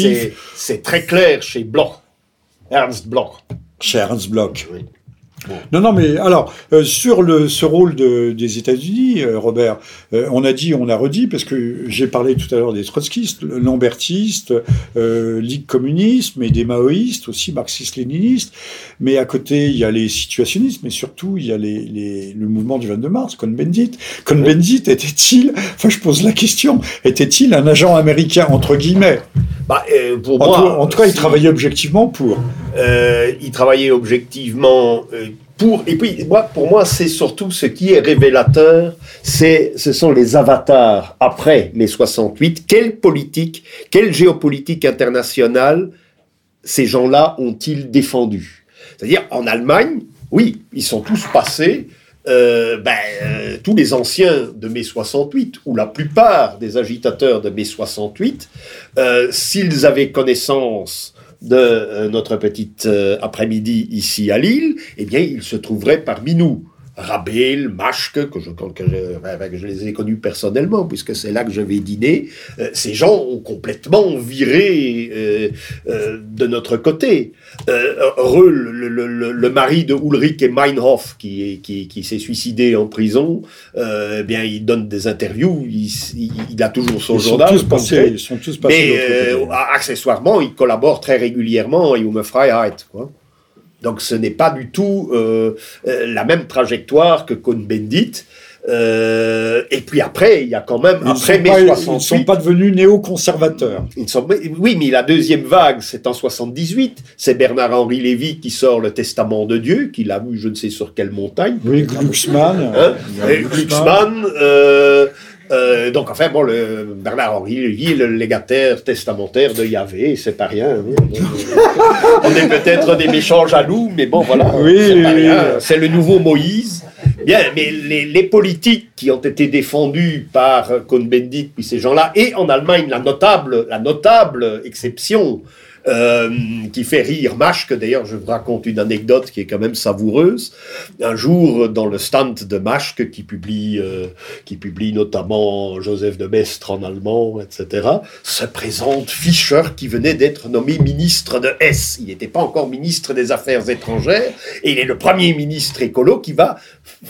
c'est très clair chez Bloch, Ernst Bloch. Chez Ernst Bloch. Non, non, mais alors, euh, sur le, ce rôle de, des États-Unis, euh, Robert, euh, on a dit, on a redit, parce que j'ai parlé tout à l'heure des trotskistes, lambertistes, Ligue communiste, mais des maoïstes, aussi marxistes-léninistes, mais à côté, il y a les situationnistes, mais surtout, il y a les, les, le mouvement du 22 mars, Cohn-Bendit. Cohn-Bendit était-il, enfin, je pose la question, était-il un agent américain, entre guillemets? Bah, pour moi, en tout cas, il travaillait objectivement pour. Euh, il travaillait objectivement euh, pour. Et puis, moi, pour moi, c'est surtout ce qui est révélateur, c'est, ce sont les avatars après mai 68. Quelle politique, quelle géopolitique internationale ces gens-là ont-ils défendu? C'est-à-dire, en Allemagne, oui, ils sont tous passés. Euh, ben, tous les anciens de mai 68, ou la plupart des agitateurs de mai 68, s'ils avaient connaissance de euh, notre petite euh, après-midi ici à Lille, eh bien, il se trouverait parmi nous. Rabel, Maschke, que je, que, je, je, les ai connus personnellement, puisque c'est là que je vais dîner, euh, ces gens ont complètement viré euh, euh, de notre côté. Heureux, le, le, le, mari de Ulrich et Meinhof, qui, qui, qui s'est suicidé en prison, eh bien, il donne des interviews, il, il, a toujours son ils journal. Sont tous passés, ils sont tous passés. Mais accessoirement, il collabore très régulièrement à Hume Freiheit, quoi. Donc ce n'est pas du tout euh, euh, la même trajectoire que Cohn-Bendit. Euh, et puis après, il y a quand même ils après mai 68, ils ne sont pas devenus néoconservateurs. Ils sont, oui, mais la deuxième vague, c'est en 78. C'est Bernard-Henri Lévy qui sort le Testament de Dieu, qu'il a vu, je ne sais sur quelle montagne. Oui, Glucksmann. Hein Glucksmann. Euh, euh, donc, enfin, bon, le Bernard-Henri Lévy le légataire testamentaire de Yahvé, c'est pas rien. Hein. On est peut-être des méchants jaloux, mais bon, voilà, oui, c'est pas rien. C'est le nouveau Moïse. Bien, mais les, les, politiques qui ont été défendues par Cohn-Bendit, puis ces gens-là, et en Allemagne, la notable, la notable exception, qui fait rire Maschke. D'ailleurs, je vous raconte une anecdote qui est quand même savoureuse. Un jour, dans le stand de Maschke, qui publie, euh, qui publie notamment Joseph de Maistre en allemand, etc., se présente Fischer, qui venait d'être nommé ministre de S. Il n'était pas encore ministre des Affaires étrangères, et il est le premier ministre écolo qui va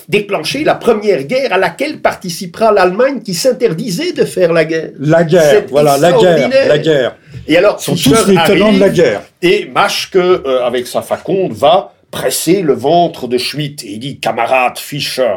déclencher la première guerre à laquelle participera l'Allemagne qui s'interdisait de faire la guerre. La guerre, voilà, la guerre, la guerre. Et alors, sont tous les tenants de la guerre. Et Maschke, euh, avec sa faconde, va presser le ventre de Schmitt et il dit, camarade Fischer,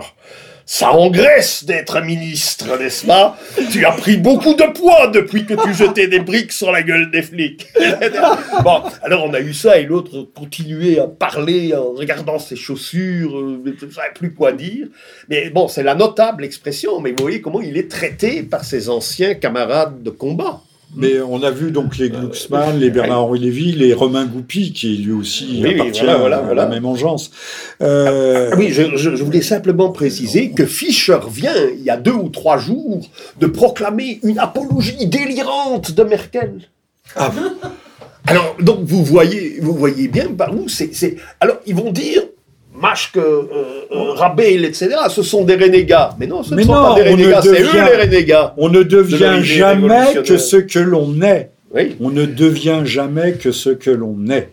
ça engraisse d'être ministre, n'est-ce pas? Tu as pris beaucoup de poids depuis que tu jetais des briques sur la gueule des flics. bon, alors on a eu ça et l'autre continuait à parler en regardant ses chaussures, euh, je ne savais plus quoi dire. Mais bon, c'est la notable expression, mais vous voyez comment il est traité par ses anciens camarades de combat. Mais on a vu donc les Glucksmann, les Bernard-Henri Lévy, les Romain Goupy, qui lui aussi oui, appartient voilà, voilà, à voilà. la même engeance. Euh... Ah, oui, je, je, je, voulais simplement préciser que Fischer vient, il y a deux ou trois jours, de proclamer une apologie délirante de Merkel. Ah. Alors, donc, vous voyez, vous voyez bien par où c'est... Alors, ils vont dire, Maschke, euh, euh, Rabel, etc., ce sont des renégats. Mais non, ce Mais ne sont pas des renégats, c'est eux les renégats. On ne devient jamais que ce que l'on est. Oui. On ne devient jamais que ce que l'on est.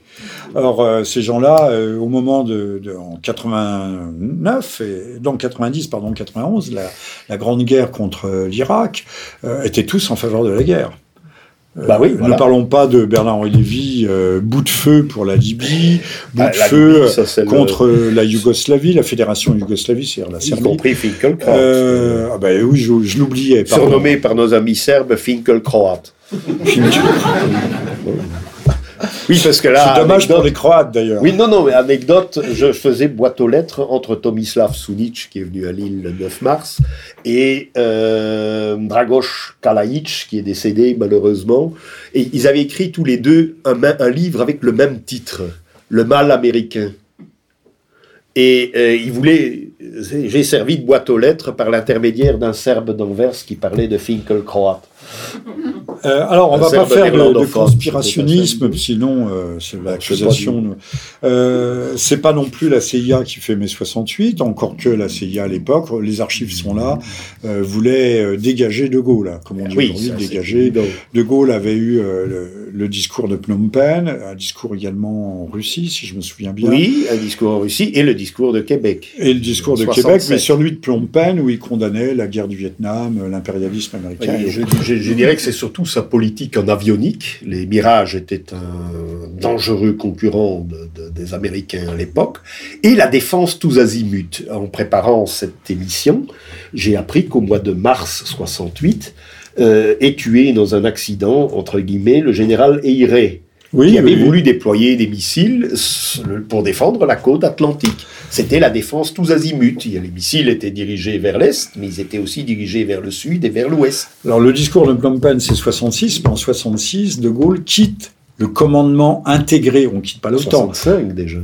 Alors, euh, ces gens-là, euh, au moment de, de- en 89, et, donc 90, pardon, 91, la, la grande guerre contre l'Irak, étaient tous en faveur de la guerre. Euh, Bah oui, voilà. Ne parlons pas de Bernard-Henri Lévy, euh, bout de feu pour la Libye, bout Ah, de feu Libye, ça, c'est le- contre euh, la Yougoslavie, la fédération Yougoslavie, c'est-à-dire la Y Serbie. compris Finkelkraut. Euh, ah ben oui, je, je l'oubliais. Surnommé par nos amis serbes Finkelkraut. Oui, parce que là. C'est dommage anecdote- pour les Croates d'ailleurs. Oui, non, non, mais anecdote, je faisais boîte aux lettres entre Tomislav Sunic, qui est venu à Lille le 9 mars, et euh, Dragoš Kalajic, qui est décédé malheureusement. Et ils avaient écrit tous les deux un, livre avec le même titre, Le mal américain. Et euh, ils voulaient. J'ai servi de boîte aux lettres par l'intermédiaire d'un Serbe d'Anvers qui parlait de Finkelkraut. Euh, alors, on Un va pas faire de, conspirationnisme, sinon euh, c'est l'accusation. Euh, c'est pas non plus la CIA qui fait mai 68, encore que la CIA à l'époque, les archives sont là, euh, voulait euh, dégager De Gaulle, hein, comme on dit Oui, aujourd'hui, dégager. De Gaulle avait eu euh, le, le discours de Phnom Penh, un discours également en Russie, si je me souviens bien. Oui, un discours en Russie et le discours de Québec. Et le discours de 67. Québec, mais celui de Phnom Penh où il condamnait la guerre du Vietnam, l'impérialisme américain. Oui, je, je- je dirais que c'est surtout sa politique en avionique. Les Mirages étaient un dangereux concurrent de- de- des Américains à l'époque. Et la défense tous azimuts. En préparant cette émission, j'ai appris qu'au mois de mars 68, euh, est tué dans un accident, entre guillemets, le général Eyre, oui, qui avait oui, voulu déployer des missiles pour défendre la côte atlantique. C'était la défense tous azimuts. Les missiles étaient dirigés vers l'est, mais ils étaient aussi dirigés vers le sud et vers l'ouest. Alors le discours de Phnom Penh, c'est 66, mais en 66, De Gaulle quitte le commandement intégré, on quitte pas l'OTAN, 65 déjà.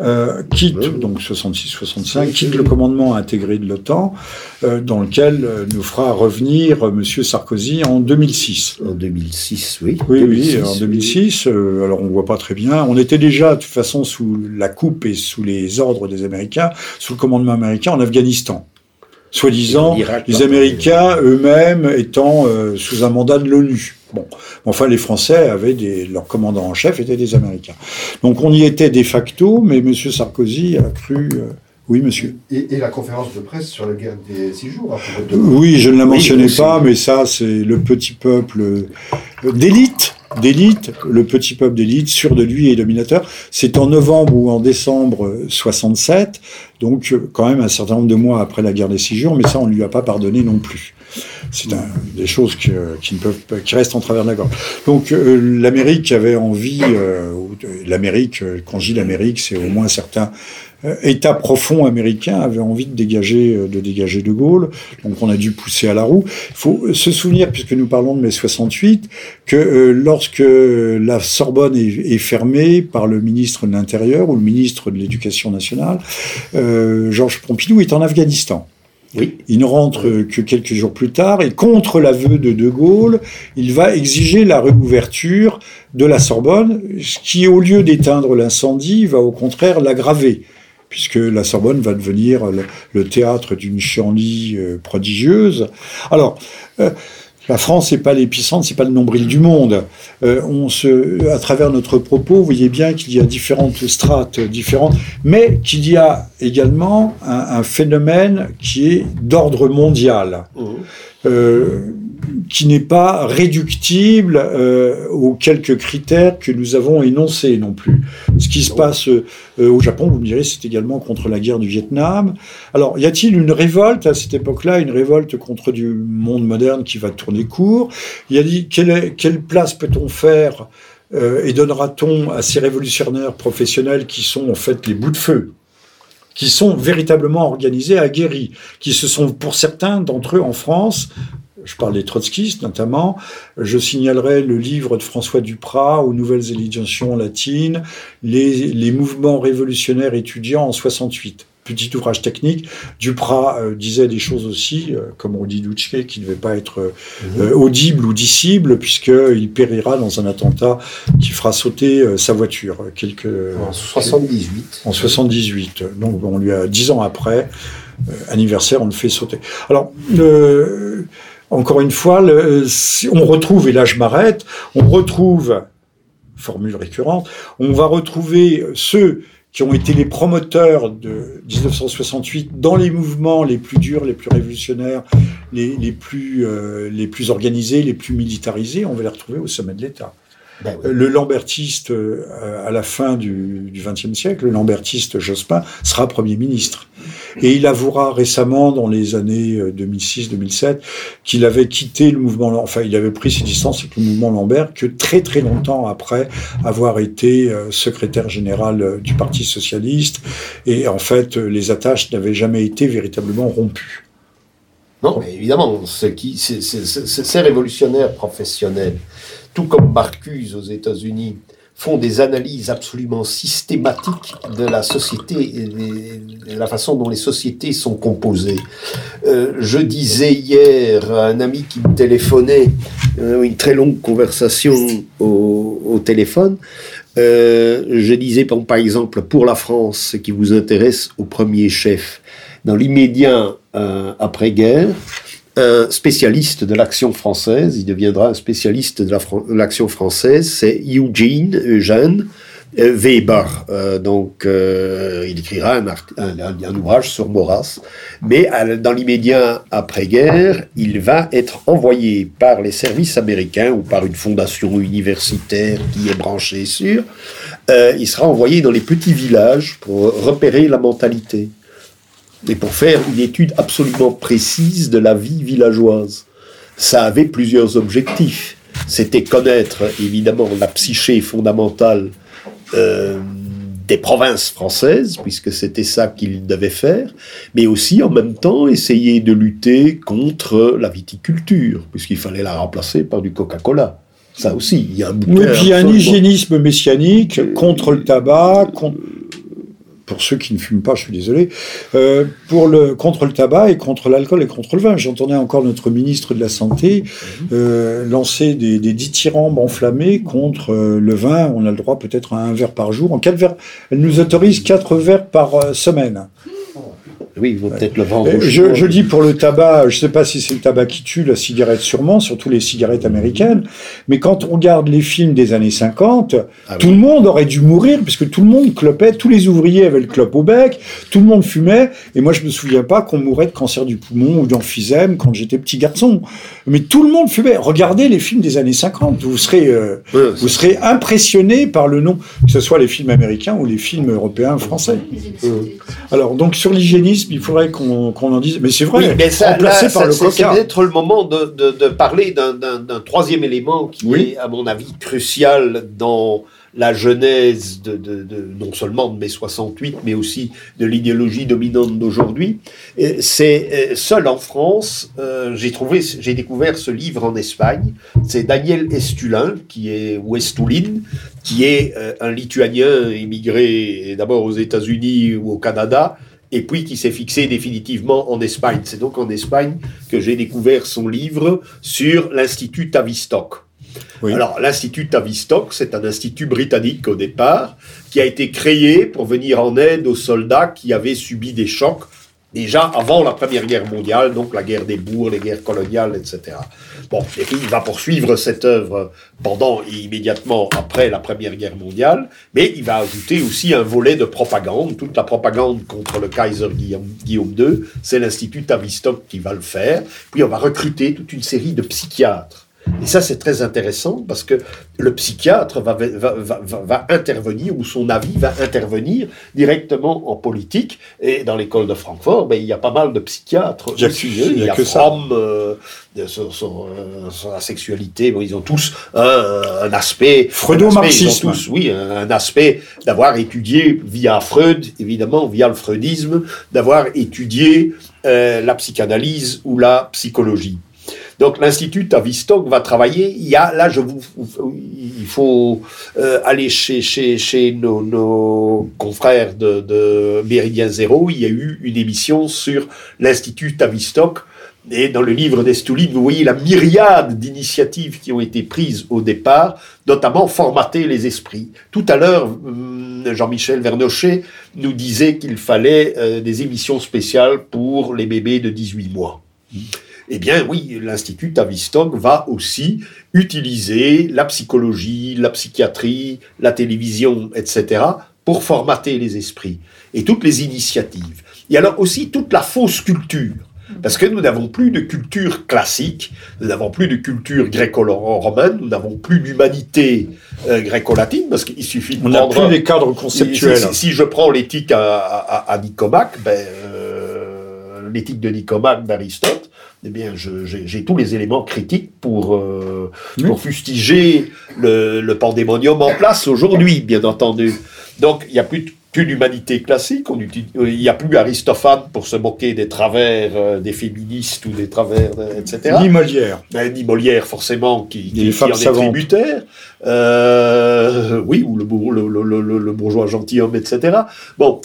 Euh, quitte, donc 66-65, Oui, quitte le commandement intégré de l'OTAN, euh, dans lequel euh, nous fera revenir euh, Monsieur Sarkozy en 2006. En 2006, oui. Oui, 2006, oui, en 2006, euh, alors on voit pas très bien. On était déjà, de toute façon, sous la coupe et sous les ordres des Américains, sous le commandement américain en Afghanistan. Soi-disant, les. Américains eux-mêmes étant euh, sous un mandat de l'ONU. Bon, enfin, les Français avaient des, leurs commandants en chef étaient des Américains. Donc on y était de facto, mais Monsieur Sarkozy a cru. euh, oui, monsieur. Et, et la conférence de presse sur la guerre des six jours. à propos de- Oui, je ne la mentionnais pas, mais ça, c'est le petit peuple euh, d'élite, d'élite, le petit peuple d'élite, sûr de lui et dominateur. C'est en novembre ou en décembre euh, 67, donc euh, quand même un certain nombre de mois après la guerre des Six Jours, mais ça, on ne lui a pas pardonné non plus. C'est des choses qui ne peuvent, qui restent en travers de la. Donc euh, l'Amérique avait envie, euh, de- l'Amérique, euh, quand je dis l'Amérique, c'est au moins certains euh, États profonds américains avaient envie de dégager, euh, de dégager De Gaulle. Donc on a dû pousser à la roue. Il faut se souvenir, puisque nous parlons de mai 68, que euh, lorsque la Sorbonne est, fermée par le ministre de l'Intérieur ou le ministre de l'Éducation nationale, euh, Georges Pompidou est en Afghanistan. Oui. Il ne rentre que quelques jours plus tard et contre l'aveu de De Gaulle, il va exiger la réouverture de la Sorbonne, ce qui, au lieu d'éteindre l'incendie, va au contraire l'aggraver puisque la Sorbonne va devenir le, le théâtre d'une chienlit euh, prodigieuse. Alors, euh, la France n'est pas l'épicentre, c'est pas le nombril du monde. Euh, on se, à travers notre propos, vous voyez bien qu'il y a différentes strates différentes, mais qu'il y a également un, un phénomène qui est d'ordre mondial. Euh, qui n'est pas réductible euh, aux quelques critères que nous avons énoncés non plus. Ce qui se passe euh, au Japon, vous me direz, c'est également contre la guerre du Vietnam. Alors, y a-t-il une révolte à cette époque-là, une révolte contre du monde moderne qui va tourner court? Il y a dit quelle, quelle place peut-on faire euh, et donnera-t-on à ces révolutionnaires professionnels qui sont en fait les bouts de feu? Qui sont véritablement organisés, aguerris, qui se sont, pour certains d'entre eux en France, je parle des trotskistes notamment, je signalerai le livre de François Duprat aux Nouvelles Éditions latines, les, les mouvements révolutionnaires étudiants en 68. Petit ouvrage technique. Duprat euh, disait des choses aussi, euh, comme on dit Douché, qui ne devait pas être euh, audible ou dissible, puisqu'il périra dans un attentat qui fera sauter euh, sa voiture. Quelques, En 78. en 78. Donc on lui a dix ans après anniversaire, on le fait sauter. Alors encore une fois, on retrouve et là je m'arrête, on retrouve formule récurrente, on va retrouver ceux qui ont été les promoteurs de 1968 dans les mouvements les plus durs, les plus révolutionnaires, euh, les plus organisés, les plus militarisés, on va les retrouver au sommet de l'État. Ben oui. Le Lambertiste, euh, à la fin du XXe siècle, le Lambertiste Jospin sera Premier ministre. Et il avouera récemment, dans les années euh, 2006-2007, qu'il avait quitté le mouvement, enfin, il avait pris ses distances avec le mouvement Lambert que très très longtemps après avoir été euh, secrétaire général euh, du Parti Socialiste. Et en fait, euh, les attaches n'avaient jamais été véritablement rompues. Non, mais évidemment, ce qui, ces révolutionnaires professionnels, tout comme Marcuse aux États-Unis, font des analyses absolument systématiques de la société et de la façon dont les sociétés sont composées. Euh, je disais hier à un ami qui me téléphonait, euh, une très longue conversation au, téléphone, euh, je disais par par exemple pour la France, ce qui vous intéresse au premier chef, dans l'immédiat euh, après-guerre, un spécialiste de l'action française, il deviendra un spécialiste de l'action française, c'est Eugene, Eugène euh, Weber. Euh, donc, euh, il écrira un, ouvrage sur Maurras. Mais dans l'immédiat après-guerre, il va être envoyé par les services américains ou par une fondation universitaire qui est branchée sur. il sera envoyé dans les petits villages pour repérer la mentalité et pour faire une étude absolument précise de la vie villageoise. Ça avait plusieurs objectifs. C'était connaître évidemment la psyché fondamentale euh, des provinces françaises, puisque c'était ça qu'il devait faire, mais aussi en même temps essayer de lutter contre la viticulture, puisqu'il fallait la remplacer par du Coca-Cola. Ça aussi, il y a un Oui, puis un hygiénisme messianique contre le tabac, contre pour ceux qui ne fument pas, je suis désolé, euh, pour le, contre le tabac et contre l'alcool et contre le vin. J'entendais encore notre ministre de la Santé euh, lancer des, des dithyrambes enflammés contre euh, le vin. On a le droit peut-être à un verre par jour. En quatre verres, elle nous autorise quatre verres par semaine. Oui, il peut-être le vendre. Je, je, dis pour le tabac, je ne sais pas si c'est le tabac qui tue, la cigarette sûrement, surtout les cigarettes américaines, mais quand on regarde les films des années 50, ah tout le monde aurait dû mourir, puisque tout le monde clopait, tous les ouvriers avaient le clope au bec, tout le monde fumait, et moi je me souviens pas qu'on mourait de cancer du poumon ou d'emphysème quand j'étais petit garçon. Mais tout le monde fumait. Regardez les films des années 50, vous serez, euh, vous serez impressionné par le nom, que ce soit les films américains ou les films européens, français. Alors, donc sur l'hygiénisme, il faudrait qu'on en dise. Mais c'est vrai, mais ça, remplacé par le C'est peut-être le moment de, parler d'un troisième élément qui est, à mon avis, crucial dans la genèse de, non seulement de mai 68, mais aussi de l'idéologie dominante d'aujourd'hui. C'est euh, seul en France, euh, j'ai trouvé, j'ai découvert ce livre en Espagne. C'est Daniel Estulin, qui est ou Estulin, qui est euh, un Lituanien émigré d'abord aux États-Unis ou au Canada, et puis qui s'est fixé définitivement en Espagne. C'est donc en Espagne que j'ai découvert son livre sur l'Institut Tavistock. Alors, l'Institut Tavistock, c'est un institut britannique au départ, qui a été créé pour venir en aide aux soldats qui avaient subi des chocs déjà avant la Première Guerre mondiale, donc la guerre des bourgs, les guerres coloniales, etc. Bon, il va poursuivre cette œuvre pendant et immédiatement après la Première Guerre mondiale, mais il va ajouter aussi un volet de propagande. Toute la propagande contre le Kaiser Guillaume, Guillaume II, c'est l'Institut Tavistock qui va le faire. Puis on va recruter toute une série de psychiatres et ça, c'est très intéressant parce que le psychiatre va, va, va, va, intervenir, ou son avis va intervenir directement en politique. Et dans l'école de Francfort, ben, il y a pas mal de psychiatres il y a, aussi. Il y a, que Fromm, euh, sur, euh, sur, la sexualité. Bon, ils ont tous un, un aspect. Freudo-marxisme. Oui, un, aspect d'avoir étudié via Freud, évidemment, via le freudisme, d'avoir étudié euh, la psychanalyse ou la psychologie. Donc l'Institut Tavistock va travailler. Il y a, là, je vous, il faut euh, aller chez, chez, chez nos, confrères de, de Méridien Zéro. Il y a eu une émission sur l'Institut Tavistock. Et dans le livre d'Estouline, vous voyez la myriade d'initiatives qui ont été prises au départ, notamment formater les esprits. Tout à l'heure, hum, Jean-Michel Vernochet nous disait qu'il fallait euh, des émissions spéciales pour les bébés de 18 mois. Eh bien oui, l'Institut Tavistock va aussi utiliser la psychologie, la psychiatrie, la télévision, etc., pour formater les esprits et toutes les initiatives. Et alors aussi toute la fausse culture. Parce que nous n'avons plus de culture classique, nous n'avons plus de culture gréco-romaine, nous n'avons plus d'humanité euh, gréco-latine, parce qu'il suffit de On n'a plus les cadres conceptuels. Si, je prends l'éthique à, Nicomaque, ben, euh, l'éthique de Nicomaque d'Aristote, eh bien, j'ai tous les éléments critiques pour, euh, pour fustiger le, le, pandémonium en place aujourd'hui, bien entendu. Donc, il n'y a plus qu'une humanité classique. Il n'y a plus Aristophane pour se moquer des travers euh, des féministes ou des travers, etc. Ni Molière. Ben, ni Molière, forcément, qui, qui, qui en est tributaire. Euh, oui, ou le, le, le, le bourgeois gentilhomme, etc. Bon,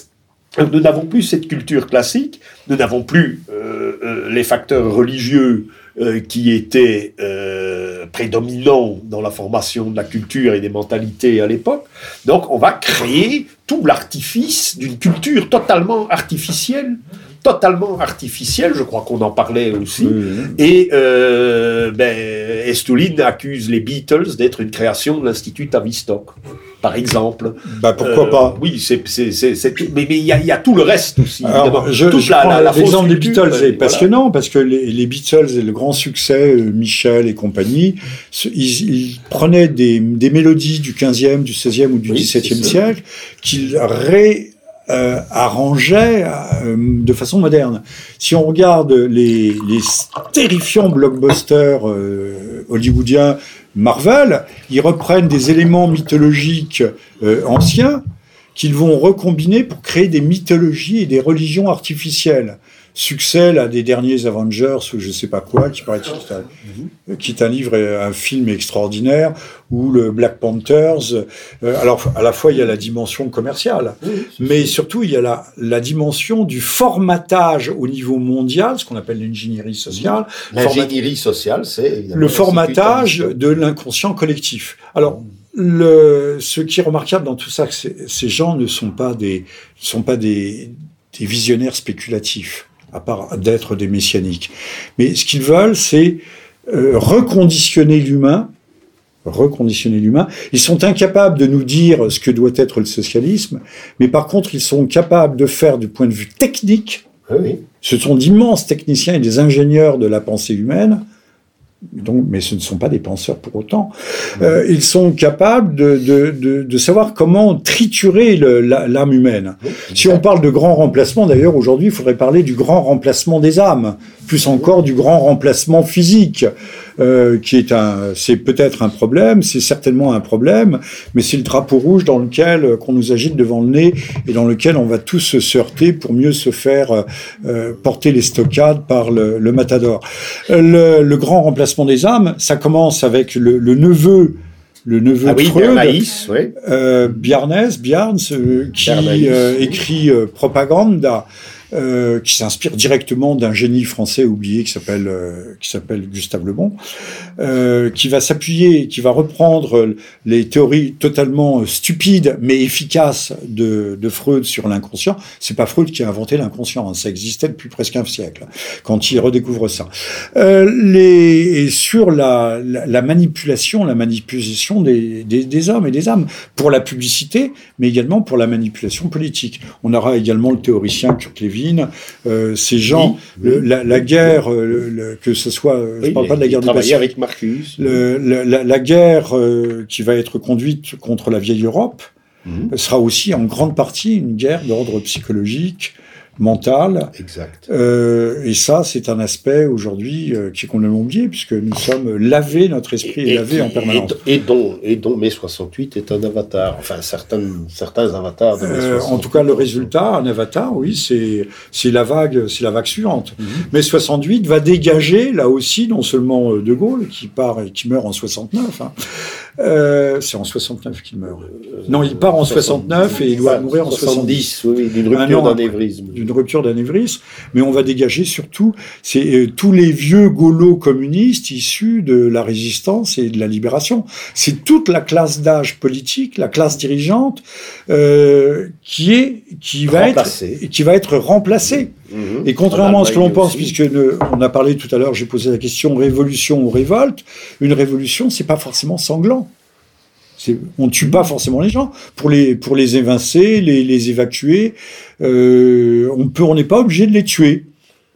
nous n'avons plus cette culture classique, nous n'avons plus euh, euh, les facteurs religieux euh, qui étaient prédominants dans la formation de la culture et des mentalités à l'époque. Donc on va créer tout l'artifice d'une culture totalement artificielle totalement artificielle, je crois qu'on en parlait aussi. Et euh, ben, Estouline accuse les Beatles d'être une création de l'Institut Tavistock, par exemple. Bah pourquoi Euh, pas Oui, c'est, mais mais il y, a- il y a tout le reste aussi. Alors, je, Toute je la- prends la- la fausse l'exemple des Beatles, euh, c'est voilà. passionnant parce que les, les Beatles et le grand succès, euh, Michel et compagnie, ils, ils prenaient des, des mélodies du 15e, du 16e ou du Oui, 17e c'est ça. siècle qu'ils réarrangeaient euh, de façon moderne. Si on regarde les, les terrifiants blockbusters euh, hollywoodiens Marvel, ils reprennent des éléments mythologiques euh, anciens qu'ils vont recombiner pour créer des mythologies et des religions artificielles. Succès là des derniers Avengers ou je sais pas quoi, qui paraît qui est un, qui est un livre, un film extraordinaire, ou le Black Panthers. Euh, alors à la fois il y a la dimension commerciale, mais surtout il y a la, la dimension du formatage au niveau mondial, ce qu'on appelle l'ingénierie sociale, L'ingénierie sociale, c'est le formatage de l'inconscient collectif. Alors, le, ce qui est remarquable dans tout ça, que c'est- ces gens ne sont pas des, ne sont pas des, des visionnaires spéculatifs, à part d'être des messianiques. Mais ce qu'ils veulent, c'est euh, reconditionner l'humain. Reconditionner l'humain. Ils sont incapables de nous dire ce que doit être le socialisme, mais par contre, ils sont capables de faire du point de vue technique Oui, ce sont d'immenses techniciens et des ingénieurs de la pensée humaine, donc, mais ce ne sont pas des penseurs pour autant. Euh, ils sont capables de, de, de, de savoir comment triturer l'âme humaine. Si on parle de grand remplacement, d'ailleurs, aujourd'hui, il faudrait parler du grand remplacement des âmes, plus encore du grand remplacement physique, euh, qui est un, c'est peut-être un problème, c'est certainement un problème, mais c'est le drapeau rouge dans lequel euh, qu'on nous agite devant le nez et dans lequel on va tous se heurter pour mieux se faire euh, porter les stockades par le, le matador. Le, le grand remplacement des âmes, ça commence avec le, le neveu. Le neveu Ah de oui, Freud, Bernaïs, oui. euh, Bjarnes, Bjarnes, euh, qui euh, écrit Propaganda, euh, qui s'inspire directement d'un génie français oublié qui s'appelle euh, qui s'appelle Gustave Le Bon, euh, qui va s'appuyer, qui va reprendre les théories totalement stupides mais efficaces de, Freud sur l'inconscient. C'est pas Freud qui a inventé l'inconscient, hein, ça existait depuis presque un siècle quand il redécouvre ça. Et sur la, la, la manipulation, la manipulation des, hommes et des âmes pour la publicité, mais également pour la manipulation politique. On aura également le théoricien Kurt Lewin, euh, ces gens, Oui, le- la, la guerre, euh, le- le- que ce soit, euh, je Oui, parle pas de la guerre du Pacifique, avec Marcus. la, la- la guerre qui va être conduite contre la vieille Europe Mhm. sera aussi en grande partie une guerre d'ordre psychologique, mental, Exact. euh, et ça, c'est un aspect aujourd'hui euh, qui est complètement oublié, puisque nous sommes lavés, notre esprit est lavé en permanence. et, et dont, et dont mai 68 est un avatar. Enfin, certains, certains avatars de mai Euh, 68. en tout cas, le résultat, un avatar, oui, c'est la vague, c'est la vague suivante. Mhm. Mais 68 va dégager là aussi non seulement euh, De Gaulle qui part et qui meurt en 69. hein. Euh, c'est en 69 qu'il meurt. Non, il part en 69 et il doit mourir en 70. oui, oui, d'une Un rupture d'anévrisme. d'une rupture d'anévrisme, mais on va dégager surtout c'est euh, tous les vieux gaulos communistes issus de la résistance et de la libération. C'est toute la classe d'âge politique, la classe dirigeante euh, qui est qui va Remplacée. être qui va être remplacée. Mhm. Et contrairement En à ce que l'on pense, puisque ne- on a parlé tout à l'heure, j'ai posé la question révolution ou révolte, une révolution, c'est pas forcément sanglant. On ne tue pas forcément les gens pour les pour les évincer, les, les évacuer. euh, on peut, on n'est pas obligé de les tuer.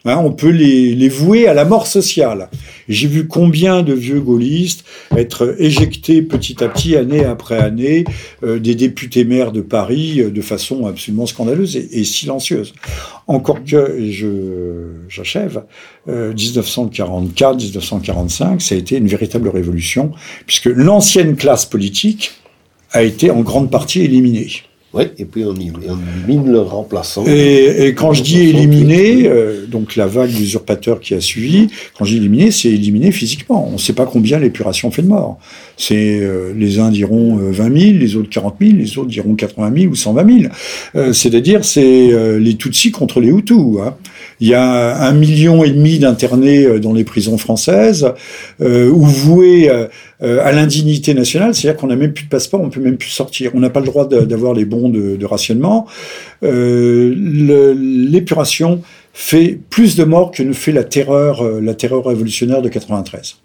Hein, on peut les, vouer à la mort sociale. J'ai vu combien de vieux gaullistes être éjectés petit à petit, année après année, euh, des députés maires de Paris euh, de façon absolument scandaleuse et, et silencieuse. Encore que, et je j'achève, euh, 1944-1945, ça a été une véritable révolution, puisque l'ancienne classe politique a été en grande partie éliminée. Oui, et puis on, élimine le remplaçant. Et, et quand je dis éliminer, euh, donc la vague d'usurpateurs qui a suivi, quand je dis éliminer, c'est éliminer physiquement. On ne sait pas combien l'épuration fait de morts. C'est euh, les uns diront euh, 20 000, les autres 40 000, les autres diront 80 000 ou 120 000. Euh, C'est-à-dire c'est euh, les Tutsis contre les Hutus. Hein. Il y a un million et demi d'internés euh, dans les prisons françaises, euh, ou voués euh, à l'indignité nationale, c'est-à-dire qu'on n'a même plus de passeport, on peut même plus sortir, on n'a pas le droit d'avoir les bons de, rationnement. L'épuration fait plus de morts que ne fait la terreur, la terreur révolutionnaire de 93.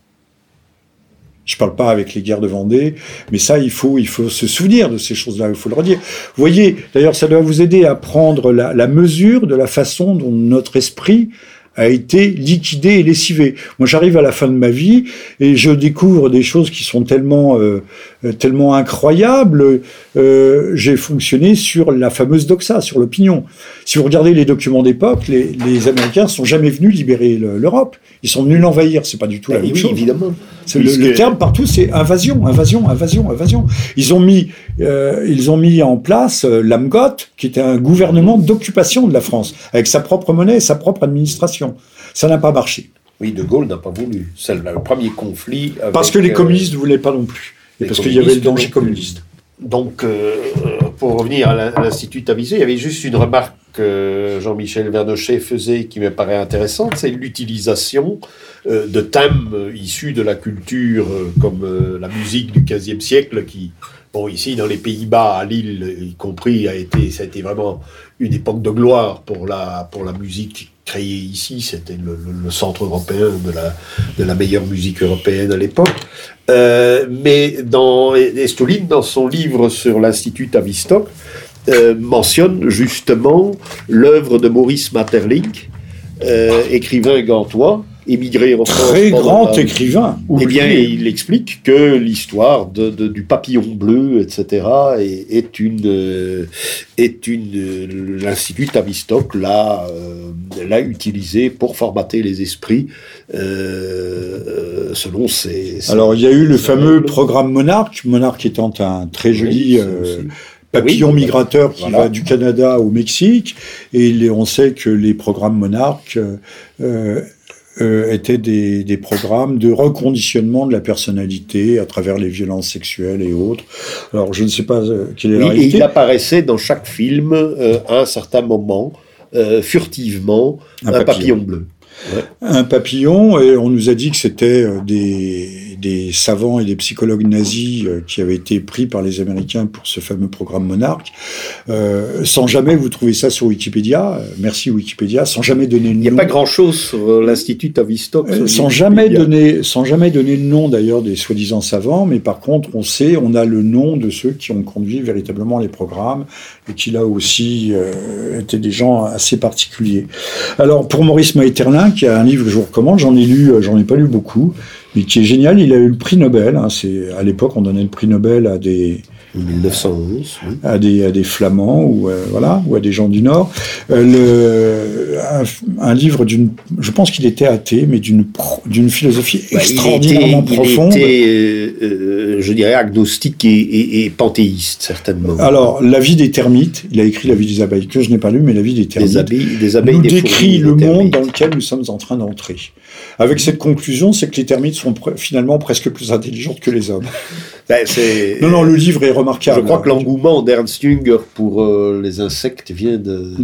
Je parle pas avec les guerres de Vendée, mais ça, il faut, il faut se souvenir de ces choses-là, il faut le redire. Vous voyez, d'ailleurs, ça doit vous aider à prendre la, la mesure de la façon dont notre esprit a été liquidé et lessivé. Moi, j'arrive à la fin de ma vie et je découvre des choses qui sont tellement, euh, tellement incroyables. Euh, J'ai fonctionné sur la fameuse doxa, sur l'opinion. Si vous regardez les documents d'époque, les, les Américains sont jamais venus libérer l'Europe. Ils sont venus l'envahir. C'est pas du tout la Et même oui, chose. évidemment. Le, Puisque- le terme partout, c'est invasion, invasion, invasion, invasion. Ils ont mis, euh, ils ont mis en place euh, l'AMGOT, qui était un gouvernement d'occupation de la France, avec sa propre monnaie et sa propre administration. Ça n'a pas marché. Oui, De Gaulle n'a pas voulu. C'est le premier conflit. avec, Parce que les euh, communistes ne voulaient pas non plus. Et parce qu'il y avait le danger communiste. Donc, euh, pour revenir à l'in- à l'Institut Tavisé, il y avait juste une remarque que Jean-Michel Vernochet faisait qui me paraît intéressante, c'est l'utilisation euh, de thèmes euh, issus de la culture, euh, comme euh, la musique du XVe siècle, qui, bon, ici, dans les Pays-Bas, à Lille, y compris, a été, ça a été vraiment une époque de gloire pour la, pour la musique créée ici. C'était le, centre européen de la, de la meilleure musique européenne à l'époque. Euh, mais dans Estoline, dans son livre sur l'Institut Tavistock, euh, mentionne justement l'œuvre de Maurice Maeterlinck, euh, écrivain gantois, émigré France. Très grand la- écrivain. eh bien, il explique que l'histoire de, de- du papillon bleu, etc., est, est une, euh, est une, euh, l'Institut Tavistock l'a, euh, utilisé pour formater les esprits euh, selon ses. ses- Alors, il y a eu le fameux programme Monarque, Monarque étant un très joli Oui, papillon Oui, migrateur qui voilà. va du Canada au Mexique. Et on sait que les programmes Monarque euh, euh, étaient des, des programmes de reconditionnement de la personnalité à travers les violences sexuelles et autres. Alors, je ne sais pas euh, quelle est la Oui, et réalité. il apparaissait dans chaque film, euh, à un certain moment, furtivement, Un un, papillon. papillon. bleu. un papillon et on nous a dit que c'était des, des savants et des psychologues nazis euh, qui avaient été pris par les Américains pour ce fameux programme Monarque. Euh, sans jamais vous trouvez ça sur Wikipédia. Euh, merci Wikipédia. Sans jamais donner le Il n'y a nom. pas grand-chose sur l'Institut Tavistock. Euh, sans Wikipédia. jamais donner, sans jamais donner le nom d'ailleurs des soi-disant savants, mais par contre on sait, on a le nom de ceux qui ont conduit véritablement les programmes et qui là aussi étaient des gens assez particuliers. Alors pour Maurice Maeterlinck, qui a un livre que je vous recommande, j'en ai lu, j'en ai pas lu beaucoup, mais qui est génial. Il a eu le prix Nobel. hein, c'est à l'époque on donnait le prix Nobel à des 1911, oui. à des, à des Flamands ou euh, voilà ou à des gens du Nord. Euh, le, un, un livre d'une, je pense qu'il était athée, mais d'une pro- d'une philosophie Bah, extraordinairement il était, profonde. Il était, euh, je dirais, agnostique et, et- et panthéiste, certainement. Alors, La vie des termites, il a écrit La vie des abeilles, que je n'ai pas lu, mais La vie des termites, des abeilles, des abeilles nous des décrit le monde dans lequel nous sommes en train d'entrer. Avec cette conclusion, c'est que les termites sont pre- finalement presque plus intelligentes que les hommes. Ben, Non, non, le livre est remarquable. Je crois que l'engouement d'Ernst Jünger pour euh, les insectes vient de,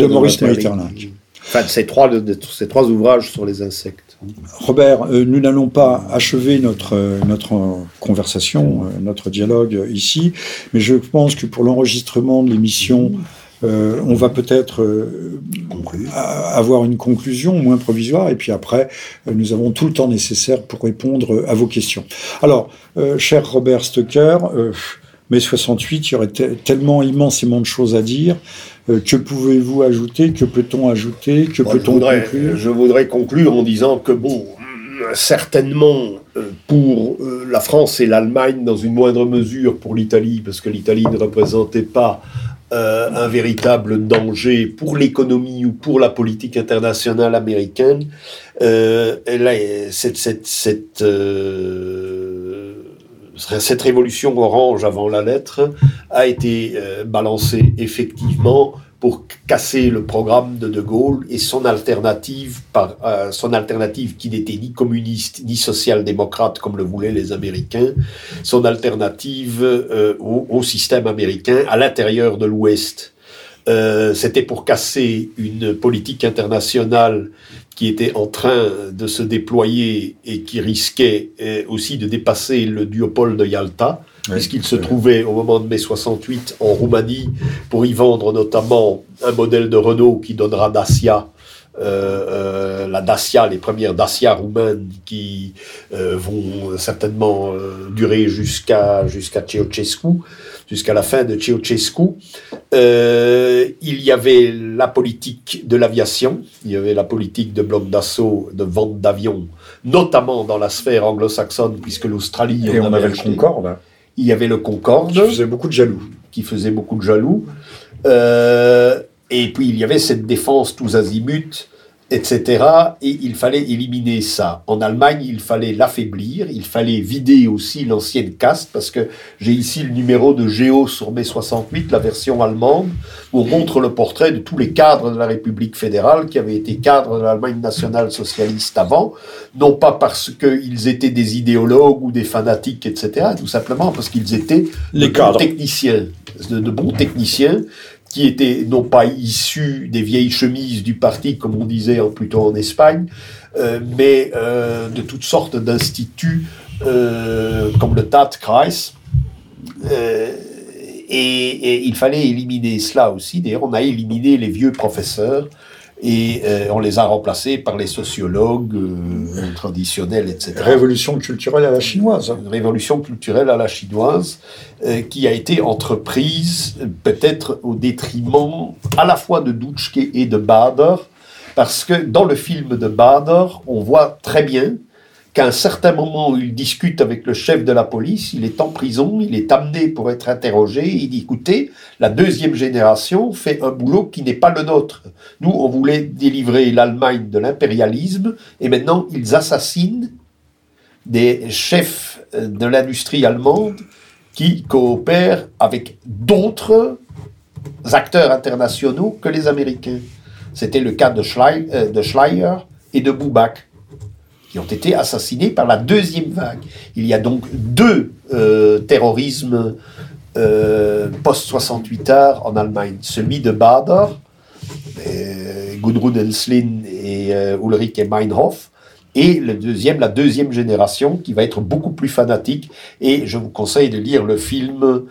de Maurice Maeterlinck. Enfin, ces trois, ces trois ouvrages sur les insectes. Robert, euh, nous n'allons pas achever notre, euh, notre euh, conversation, notre dialogue ici, mais je pense que pour l'enregistrement de l'émission, euh, on va peut-être euh, avoir une conclusion moins provisoire, et puis après, euh, nous avons tout le temps nécessaire pour répondre à vos questions. Alors, euh, cher Robert Stoker, euh, mai 68, il y aurait te- tellement immensément de choses à dire. Euh, que pouvez-vous ajouter Que peut-on ajouter Que Bon, peut-on voudrais, conclure? je voudrais conclure en disant que, bon, certainement euh, pour euh, la France et l'Allemagne, dans une moindre mesure pour l'Italie, parce que l'Italie ne représentait pas euh, un véritable danger pour l'économie ou pour la politique internationale américaine, euh, a- cette, cette, cette, euh, cette révolution orange avant la lettre a été euh, balancée effectivement pour casser le programme de De Gaulle et son alternative, par, euh, son alternative qui n'était ni communiste ni social-démocrate comme le voulaient les Américains, son alternative euh, au, système américain à l'intérieur de l'Ouest. C'était pour casser une politique internationale qui était en train de se déployer et qui risquait euh, aussi de dépasser le duopole de Yalta puisqu'il se trouvait au moment de mai 68 en Roumanie pour y vendre notamment un modèle de Renault qui donnera Dacia euh, la Dacia, les premières Dacia roumaines qui vont certainement durer jusqu'à jusqu'à Ceausescu, jusqu'à la fin de Ceausescu. il y avait la politique de l'aviation, il y avait la politique de bloc d'assaut, de vente d'avions, notamment dans la sphère anglo-saxonne, puisque l'Australie... Et on, avait, le Concorde. Il y avait le Concorde. Qui faisait beaucoup de jaloux. Qui faisait beaucoup de jaloux. Euh, et puis il y avait cette défense tous azimuts etc. Et il fallait éliminer ça. En Allemagne, il fallait l'affaiblir, il fallait vider aussi l'ancienne caste, parce que j'ai ici le numéro de Géo sur mai 68, la version allemande, où on montre le portrait de tous les cadres de la République fédérale qui avaient été cadres de l'Allemagne nationale socialiste avant, non pas parce qu'ils étaient des idéologues ou des fanatiques, etc., tout simplement parce qu'ils étaient les cadres. techniciens, de bons techniciens qui étaient non pas issus des vieilles chemises du parti, comme on disait plutôt en Espagne, euh, mais euh, de toutes sortes d'instituts euh, comme le Tatkreis. et, il fallait éliminer cela aussi. D'ailleurs, on a éliminé les vieux professeurs et euh, on les a remplacés par les sociologues euh, traditionnels, etc. Révolution culturelle à la chinoise. Une révolution culturelle à la chinoise euh, qui a été entreprise peut-être au détriment à la fois de Dutschke et de Bader, parce que dans le film de Bader, on voit très bien qu'à un certain moment il discute avec le chef de la police, il est en prison, il est amené pour être interrogé, il dit écoutez, la deuxième génération fait un boulot qui n'est pas le nôtre. Nous, on voulait délivrer l'Allemagne de l'impérialisme, et maintenant ils assassinent des chefs euh, de l'industrie allemande qui coopèrent avec d'autres acteurs internationaux que les Américains. C'était le cas de, Schleier, euh, Schleier et de Buback qui ont été assassinés par la deuxième vague. Il y a donc deux euh, terrorismes euh, post-68 heures en Allemagne. Celui de Bader, euh, Gudrun Enslin et euh, Ulrike Meinhof, et le deuxième, la deuxième génération, qui va être beaucoup plus fanatique. Et je vous conseille de lire le film,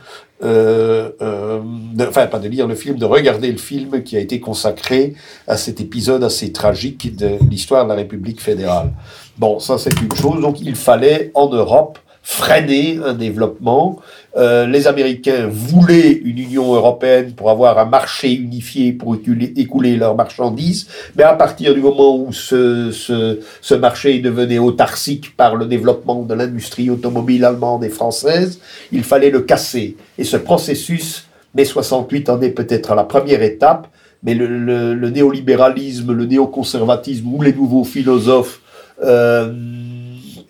enfin pas de lire le film, de regarder le film qui a été consacré à cet épisode assez tragique de l'histoire de la République fédérale. Bon, ça c'est une chose. Donc il fallait en Europe freiner un développement. Euh, les Américains voulaient une Union européenne pour avoir un marché unifié pour écouler, leurs marchandises, mais à partir du moment où ce, ce, ce marché devenait autarcique par le développement de l'industrie automobile allemande et française, il fallait le casser. Et ce processus, mai 68 en est peut-être la première étape, mais le, le, le néolibéralisme, le néoconservatisme ou les nouveaux philosophes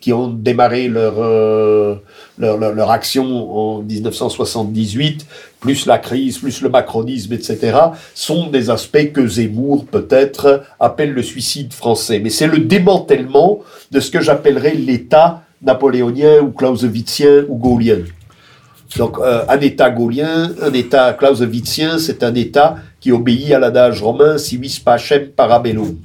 qui ont démarré euh, leur, leur, leur, action en 1978, plus la crise, plus le macronisme, etc., sont des aspects que Zemmour, peut-être, appelle le suicide français. Mais c'est le démantèlement de ce que j'appellerais l'État napoléonien ou clausewitzien ou gaulien. Donc, euh, un État gaulien, un État clausewitzien, c'est un État qui obéit à l'adage romain si vis pacem parabellum.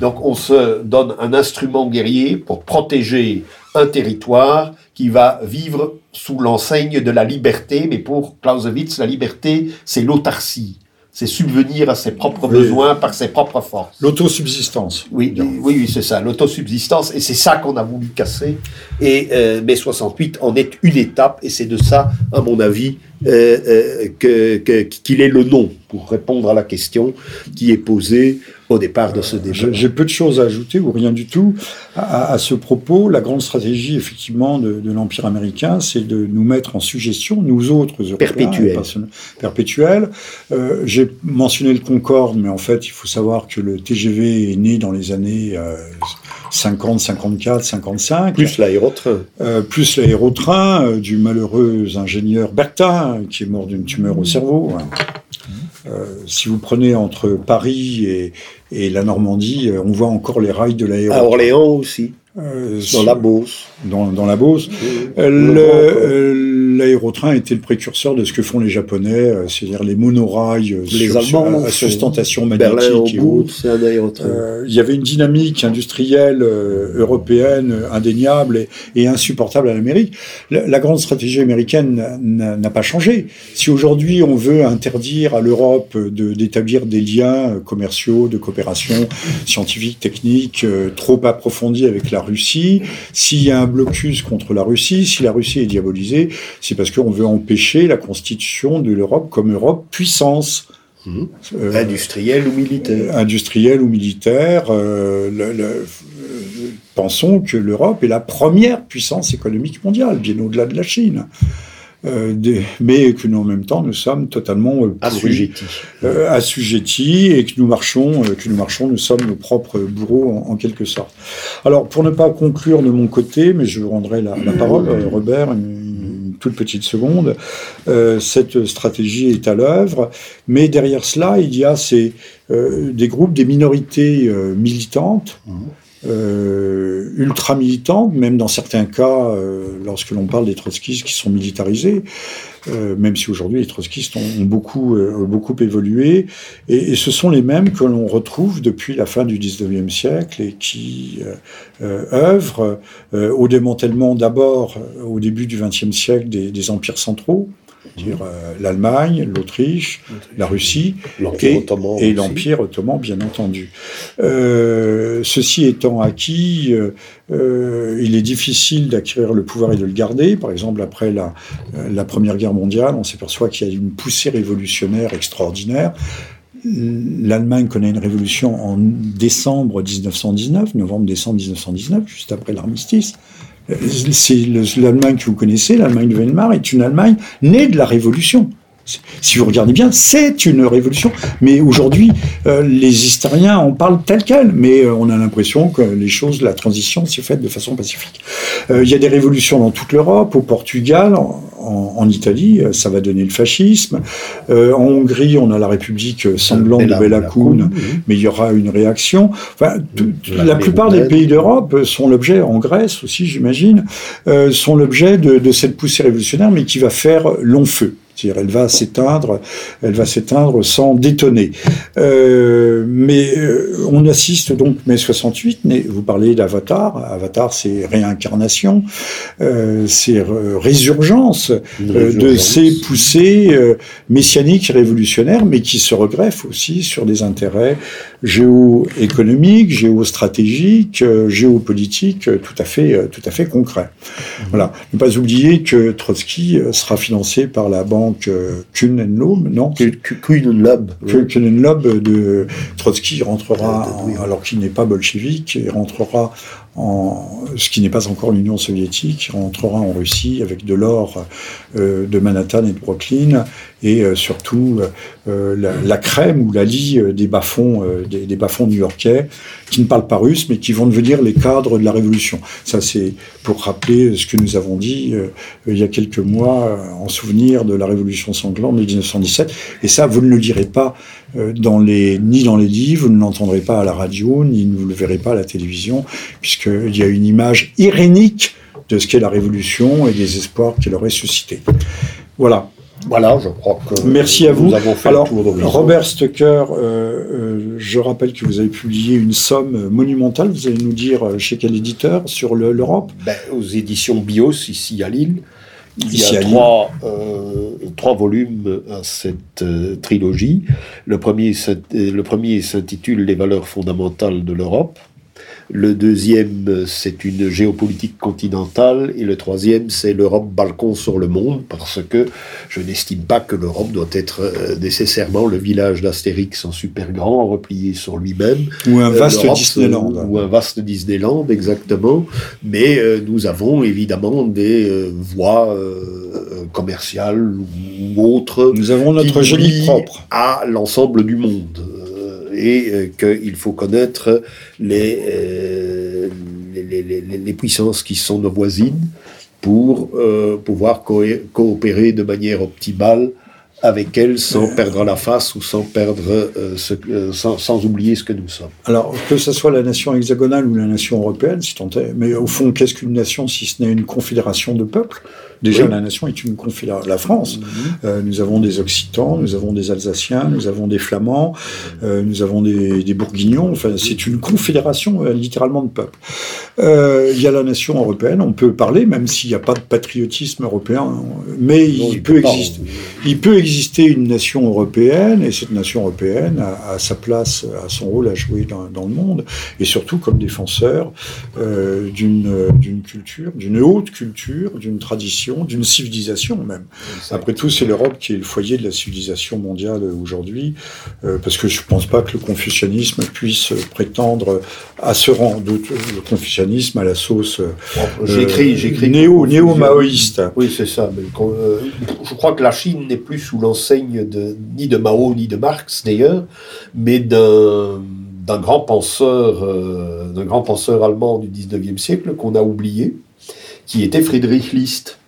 Donc on se donne un instrument guerrier pour protéger un territoire qui va vivre sous l'enseigne de la liberté, mais pour Clausewitz, la liberté, c'est l'autarcie. C'est subvenir à ses propres besoins par ses propres forces. L'autosubsistance. Oui, oui, oui, c'est ça, l'autosubsistance. Et c'est ça qu'on a voulu casser. Et euh, mai 68 en est une étape. Et c'est de ça, à mon avis, euh, euh, que, qu'il est le nom pour répondre à la question qui est posée au départ de ce débat. J'ai peu de choses à ajouter ou rien du tout à, à ce propos. La grande stratégie, effectivement, de, de l'Empire américain, c'est de nous mettre en suggestion, nous autres Européens, perpétuels. perpétuels. Euh, J'ai mentionné le Concorde, mais en fait, il faut savoir que le TGV est né dans les années euh, 50, 54, 55. Plus l'aérotrain. Euh, plus l'aérotrain euh, du malheureux ingénieur Bertha, qui est mort d'une tumeur au cerveau. Euh, si vous prenez entre Paris et, et la Normandie, on voit encore les rails de l'aéroport. À Orléans aussi. Dans la Beauce. dans, dans la Beauce. Le L'aérotrain était le précurseur de ce que font les Japonais, euh, c'est-à-dire les monorails euh, Les sur- Allemands, à sustentation magnétique et autres. Euh, il y avait une dynamique industrielle européenne indéniable et, et insupportable à l'Amérique. La, la grande stratégie américaine n'a- pas changé. Si aujourd'hui on veut interdire à l'Europe de- d'établir des liens commerciaux, de coopération scientifique, technique euh, trop approfondis avec la Russie, s'il y a un blocus contre la Russie, si la Russie est diabolisée, c'est parce qu'on veut empêcher la constitution de l'Europe comme Europe puissance. Mhm. Euh, Industriel ou militaire. industriel ou militaire. euh, le- le- euh, pensons que l'Europe est la première puissance économique mondiale, bien au-delà de la Chine. Euh, des- mais que nous, en même temps, nous sommes totalement euh, euh, assujettis et que nous marchons, euh, que nous marchons, nous sommes nos propres bourreaux en, en quelque sorte. Alors, pour ne pas conclure de mon côté, mais je vous rendrai la, la parole, euh, Robert, une, une toute petite seconde, euh, cette stratégie est à l'œuvre, mais derrière cela, il y a ces, euh, des groupes, des minorités euh, militantes. euh, ultra militantes, même dans certains cas, euh, lorsque l'on parle des trotskistes qui sont militarisés, euh, même si aujourd'hui les trotskistes ont, ont beaucoup, euh, beaucoup évolué, et, et ce sont les mêmes que l'on retrouve depuis la fin du 19e siècle et qui euh, euh, œuvrent euh, au démantèlement d'abord, euh, au début du 20e siècle, des, des empires centraux, c'est-à-dire euh, l'Allemagne, l'Autriche, la Russie, et- ottoman. et aussi. l'Empire ottoman, bien entendu. Euh, ceci étant acquis, euh, il est difficile d'acquérir le pouvoir et de le garder. Par exemple, après la, la Première Guerre mondiale, on s'aperçoit qu'il y a une poussée révolutionnaire extraordinaire. L'Allemagne connaît une révolution en décembre 1919, novembre-décembre 1919, juste après l'armistice. Euh, C'est le- l'Allemagne que vous connaissez, l'Allemagne de Weimar, est une Allemagne née de la Révolution. Si vous regardez bien, c'est une révolution. Mais aujourd'hui, euh, les historiens en parlent tel quel. Mais euh, on a l'impression que les choses, la transition s'est faite de façon pacifique. Euh, Il y a des révolutions dans toute l'Europe, au Portugal, en, en- en Italie, ça va donner le fascisme. En Hongrie, on a la République sanglante de Bella- Kun, mais il y aura une réaction. Enfin, La la plupart des pays d'Europe sont l'objet, en Grèce aussi, j'imagine, sont l'objet de, de cette poussée révolutionnaire, mais qui va faire long feu. C'est-à-dire, elle va s'éteindre, elle va s'éteindre sans détonner. Euh, mais euh, on assiste donc mai 68. mais Vous parlez d'Avatar. Avatar, c'est réincarnation, euh, c'est résurgence de ces poussées messianiques et révolutionnaires, mais qui se regreffent aussi sur des intérêts géoéconomiques, géostratégiques, géopolitiques, tout à fait, tout à fait concrets. Voilà. Ne pas oublier que Trotsky sera financé par la banque euh, Kuhn Loeb, non Ku- Ku- Kuhn Lab. que Kuhn Loeb de Trotsky rentrera, Euh, alors qu'il n'est pas bolchevique, et rentrera en ce qui n'est pas encore l'Union soviétique, rentrera en Russie avec de l'or euh, de Manhattan et de Brooklyn, et euh, surtout euh, la, crème ou la lie euh, des bas-fonds euh, des, des new-yorkais qui ne parlent pas russe, mais qui vont devenir les cadres de la révolution. Ça, c'est pour rappeler ce que nous avons dit euh, il y a quelques mois en souvenir de la révolution sanglante de 1917. Et ça, vous ne le direz pas dans les, ni dans les livres, vous ne l'entendrez pas à la radio, ni vous ne le verrez pas à la télévision, puisqu'il y a une image irénique de ce qu'est la révolution et des espoirs qu'elle aurait suscité. Voilà. Voilà, je crois que Merci à vous. nous avons fait Alors, le tour d'horizon. Robert Stucker, euh, euh, je rappelle que vous avez publié une somme monumentale, vous allez nous dire euh, chez quel éditeur, sur le- l'Europe Ben, aux éditions Bios, ici à Lille. Il y a trois, euh, trois volumes à cette euh, trilogie. Le premier, euh, le premier s'intitule Les valeurs fondamentales de l'Europe. Le deuxième, c'est une géopolitique continentale. Et le troisième, c'est l'Europe balcon sur le monde, parce que je n'estime pas que l'Europe doit être euh, nécessairement le village d'Astérix en super grand, replié sur lui-même. Ou un Euh, vaste Disneyland euh, Ou un vaste Disneyland, exactement. Mais euh, nous avons évidemment des euh, voies euh, commerciales ou autres Nous avons notre nous propre. à l'ensemble du monde. Et euh, qu'il faut connaître les, euh, les, les- puissances qui sont nos voisines pour euh, pouvoir coopérer de manière optimale avec elle sans perdre la face ou sans perdre ce, sans, sans, oublier ce que nous sommes. Alors que ce soit la nation hexagonale ou la nation européenne, si mais au fond, qu'est-ce qu'une nation si ce n'est une confédération de peuples? Déjà, la nation est une confédération. La France, mhm. euh, nous avons des Occitans, nous avons des Alsaciens, nous avons des Flamands, euh, nous avons des, des, Bourguignons. Enfin, c'est une confédération euh, littéralement de peuples. Il y a la nation européenne. On peut parler, même s'il n'y a pas de patriotisme européen, mais il, peut exister. Il peut exister une nation européenne, et cette nation européenne a, sa place, a son rôle à jouer dans, dans le monde, et surtout comme défenseur d'une culture, d'une haute culture, d'une tradition d'une civilisation même. Après tout, c'est l'Europe qui est le foyer de la civilisation mondiale aujourd'hui, euh, parce que je ne pense pas que le confucianisme puisse prétendre à ce rang. Le confucianisme à la sauce euh, j'écris, j'écris néo, néo-maoïste. Oui, c'est ça. Mais euh, je crois que la Chine n'est plus sous l'enseigne de, ni de Mao ni de Marx d'ailleurs, mais d'un d'un grand penseur, d'un grand penseur allemand du 19e siècle qu'on a oublié, qui était Friedrich List.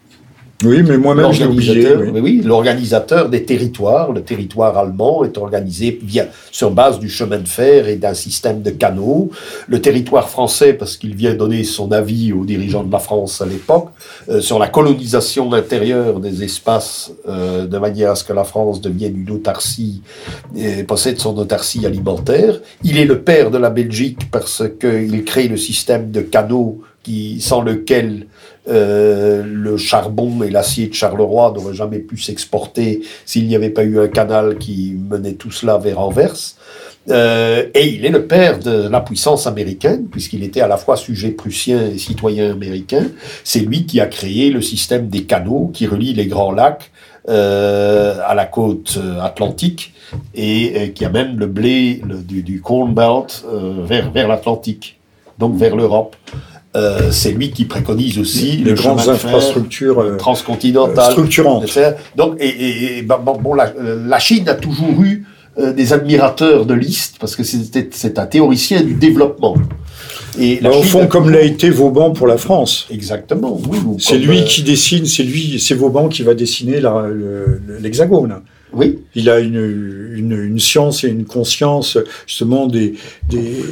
Oui, mais moi-même, j'ai oublié. Oui, l'organisateur des territoires. Le territoire allemand est organisé via, sur base du chemin de fer et d'un système de canaux. Le territoire français, parce qu'il vient donner son avis aux dirigeants de la France à l'époque, euh, sur la colonisation intérieure des espaces, euh, de manière à ce que la France devienne une autarcie, et possède son autarcie alimentaire. Il est le père de la Belgique parce qu'il crée le système de canaux qui, sans lequel euh, le charbon et l'acier de Charleroi n'auraient jamais pu s'exporter s'il n'y avait pas eu un canal qui menait tout cela vers Anvers. Euh, et il est le père de la puissance américaine, puisqu'il était à la fois sujet prussien et citoyen américain. C'est lui qui a créé le système des canaux qui relie les grands lacs euh, à la côte atlantique et, qui amène le blé du, Corn Belt vers l'Atlantique, donc vers l'Europe. Euh, c'est lui qui préconise aussi les grandes infrastructures euh, transcontinentales, structurantes. Donc, et, bah, bon, la, Chine a toujours eu euh, des admirateurs de Liszt parce que c'est un théoricien du développement. Et au fond, comme l'a été Vauban pour la France. Exactement. Oui, c'est lui qui dessine, c'est lui, c'est Vauban qui va dessiner l'hexagone. Oui. Il a une, une, science et une conscience justement des, des,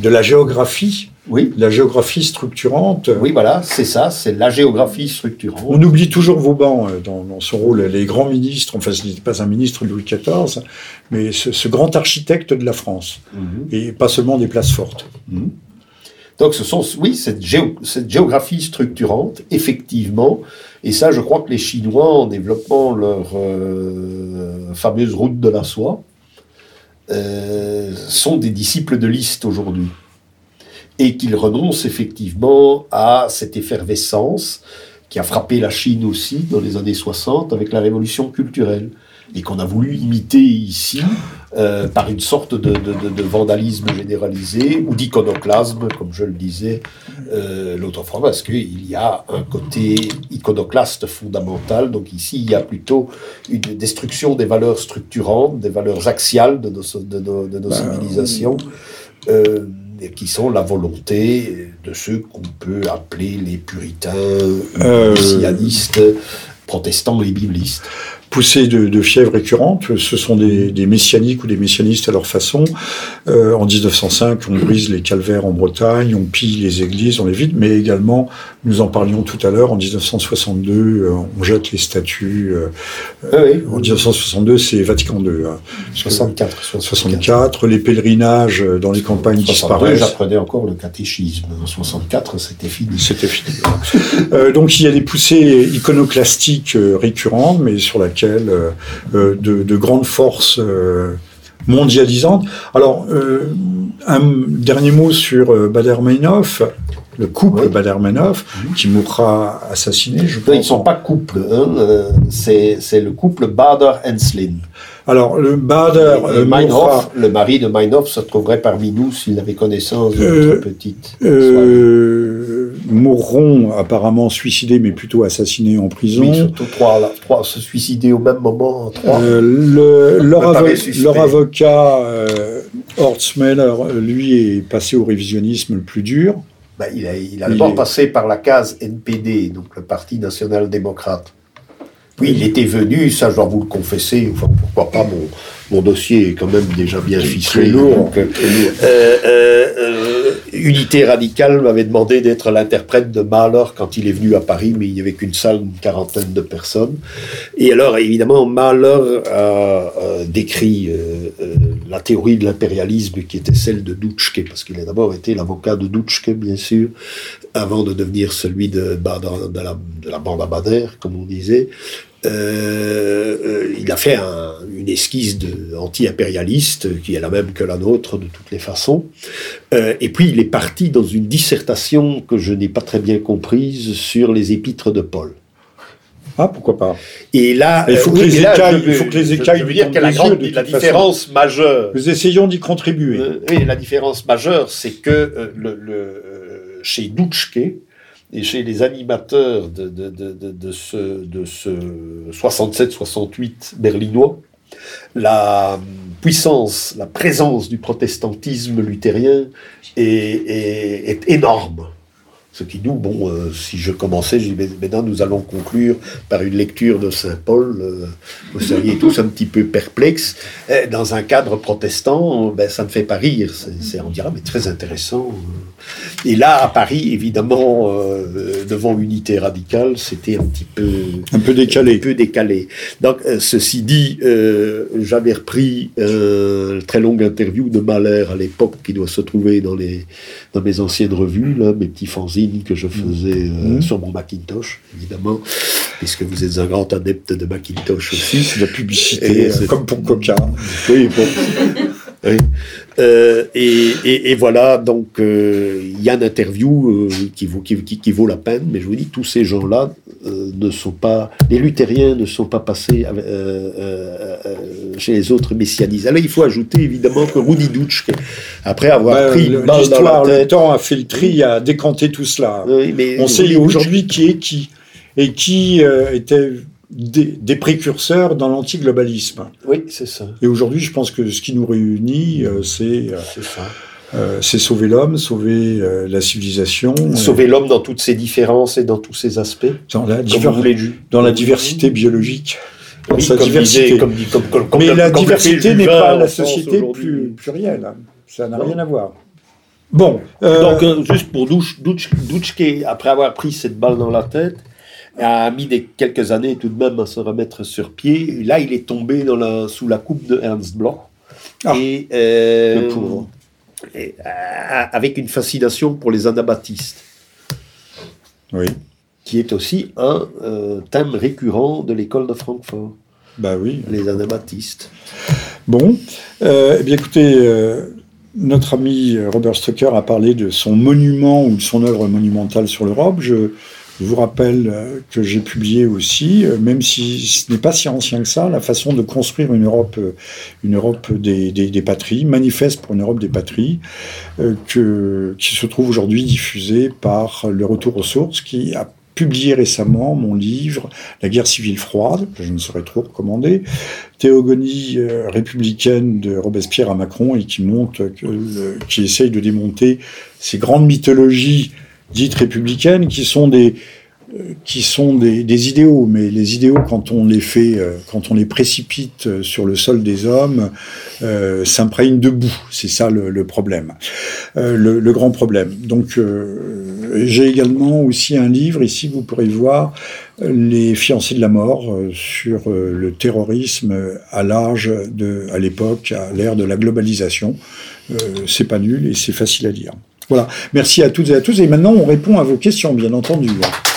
de la géographie oui. La géographie structurante. Oui, voilà, c'est ça, c'est la géographie structurante. On oublie toujours Vauban euh, dans, dans son rôle, les grands ministres, enfin ce n'était pas un ministre de Louis XIV, mais ce, grand architecte de la France, mhm. et pas seulement des places fortes. Mhm. Donc ce sont, oui, cette, cette, géographie structurante, effectivement, et ça je crois que les Chinois, en développant leur euh, fameuse route de la soie, euh, sont des disciples de Liszt aujourd'hui et qu'il renonce effectivement à cette effervescence qui a frappé la Chine aussi dans les années 60 avec la révolution culturelle et qu'on a voulu imiter ici euh, par une sorte de, vandalisme généralisé ou d'iconoclasme, comme je le disais euh, l'autre fois, parce qu'il y a un côté iconoclaste fondamental. Donc ici, il y a plutôt une destruction des valeurs structurantes, des valeurs axiales de nos, de nos, bah, civilisations. Euh, qui sont la volonté de ceux qu'on peut appeler les puritains, euh... protestants et biblistes poussées de, de, fièvre récurrente. Ce sont des, des, messianiques ou des messianistes à leur façon. Euh, en 1905, on brise les calvaires en Bretagne, on pille les églises, on les vide, mais également, nous en parlions tout à l'heure, en 1962, euh, on jette les statues. Euh, ah oui. En 1962, c'est Vatican II. Hein, 64, 64. les pèlerinages dans les campagnes 62, disparaissent. J'apprenais encore le catéchisme. En 64, c'était fini. C'était fini. donc il y a des poussées iconoclastiques récurrentes, mais sur laquelle euh, euh, de, grandes forces euh, mondialisantes. Alors, un dernier mot sur Bader-Meinhof le couple Bader-Meinhof, qui mourra assassiné, je pense. Ils ne sont pas couple, hein, c'est le couple Bader-Enslin. Alors, le Bader. Euh, Meinhof, le mari de Meinhof se trouverait parmi nous s'il avait connaissance de notre petite. Euh, mourront apparemment suicidés, mais plutôt assassinés en prison. Oui, surtout trois, trois se suicider au même moment. Trois. Euh, le, leur, avocat, euh, Hortzmeller, lui, est passé au révisionnisme le plus dur. Ben, il a, il a d'abord passé par la case NPD, donc le Parti national-démocrate. Oui, il était venu, ça je dois vous le confesser, enfin pourquoi pas, mon, mon dossier est quand même déjà bien ficelé. lourd, donc, euh, euh, euh, Unité radicale m'avait demandé d'être l'interprète de Mahler quand il est venu à Paris, mais il n'y avait qu'une salle, une quarantaine de personnes. Et alors, évidemment, Mahler a, a décrit euh, euh, la théorie de l'impérialisme qui était celle de Dutschke, parce qu'il a d'abord été l'avocat de Dutschke, bien sûr, avant de devenir celui de, la, de la bande à Bader, comme on disait. Euh, euh, il a fait un- une esquisse anti-impérialiste qui est la même que la nôtre de toutes les façons. Euh, et puis il est parti dans une dissertation que je n'ai pas très bien comprise sur les épîtres de Paul. Ah, pourquoi pas Et là, Il faut euh, que oui, les là, écailles- je il faut que les écailles Je veux lui dire tombent que la, grande, façon. différence majeure. Nous essayons d'y contribuer. Euh, oui, la différence majeure, c'est que euh, le, le, euh, chez Dutschke et chez les animateurs de, de, de, de, de ce, de ce 67-68 berlinois, la puissance, la présence du protestantisme luthérien est, est, est énorme. Ce qui nous, bon, euh, si je commençais, je dis, mais maintenant nous allons conclure par une lecture de Saint Paul. euh, vous seriez tous un petit peu perplexes. Eh, Dans un cadre protestant, ben, ça ne fait pas rire. C'est, on dira, mais très intéressant. Et là, à Paris, évidemment, euh, devant l'unité radicale, c'était un petit peu Un peu un décalé. peu décalé. Donc, euh, ceci dit, euh, j'avais repris euh, une très longue interview de Mahler à l'époque qui doit se trouver dans, les, dans mes anciennes revues, là, mes petits fanzines que je faisais euh, Mhm. sur mon Macintosh, évidemment, puisque vous êtes un grand adepte de Macintosh aussi. C'est de la publicité, Et euh, c'est- comme pour Coca. Oui, bon. Oui. Euh, et, et- et voilà, donc euh, il y a une interview euh, qui, vaut, qui, qui- qui vaut la peine, mais je vous dis, tous ces gens-là ne sont pas, les luthériens ne sont pas passés chez les autres messianistes. Alors il faut ajouter évidemment que Rudi Dutschke, après avoir Bah, pris L'histoire, le temps a fait le tri, a décanté tout cela. Oui, mais On sait aujourd'hui qui est qui et qui était des, des précurseurs dans l'antiglobalisme. Oui, c'est ça. Et aujourd'hui, je pense que ce qui nous réunit, euh, c'est euh, C'est euh, c'est sauver l'homme, sauver euh, la civilisation, Sauver l'homme dans toutes ses différences et dans tous ses aspects. dans la, diver- dans la diversité biologique. Dans Oui, sa comme diversité. disait- comme comme- comme- Mais la diversité n'est pas la société plus plurielle. Ça n'a rien à voir. Bon, Donc, juste pour Douch, Douch, Douchke, après avoir pris cette balle dans la tête, a mis des, quelques années tout de même à se remettre sur pied. Et là, il est tombé dans la, sous la coupe de Ernst Bloch. Ah, et, euh, le pauvre. et, euh, avec une fascination pour les anabaptistes, oui, qui est aussi un euh, thème récurrent de l'école de Francfort, bah oui. les anabaptistes. Bon, eh bien écoutez, notre ami Robert Strucker a parlé de son monument ou de son œuvre monumentale sur l'Europe. Je vous rappelle euh, que j'ai publié aussi, euh, même si ce n'est pas si ancien que ça, la façon de construire une Europe, euh, une Europe des, des, patries, manifeste pour une Europe des patries, que, qui se trouve aujourd'hui diffusée par Le Retour aux Sources, qui a publié récemment mon livre La guerre civile froide, que je ne saurais trop recommander, théogonie républicaine de Robespierre à Macron et qui monte, qui essaye de démonter ces grandes mythologies dites républicaines qui sont des euh, qui sont des, idéaux, mais les idéaux, quand on les fait, euh, quand on les précipite euh, sur le sol des hommes, s'imprègnent de boue. C'est ça le, problème, le, grand problème. Donc, j'ai également aussi un livre ici, vous pourrez voir, Les fiancés de la mort sur le terrorisme à l'âge de, à l'époque, à l'ère de la globalisation. C'est pas nul et c'est facile à lire. Voilà. Merci à toutes et à tous. Et maintenant, on répond à vos questions, bien entendu. hein.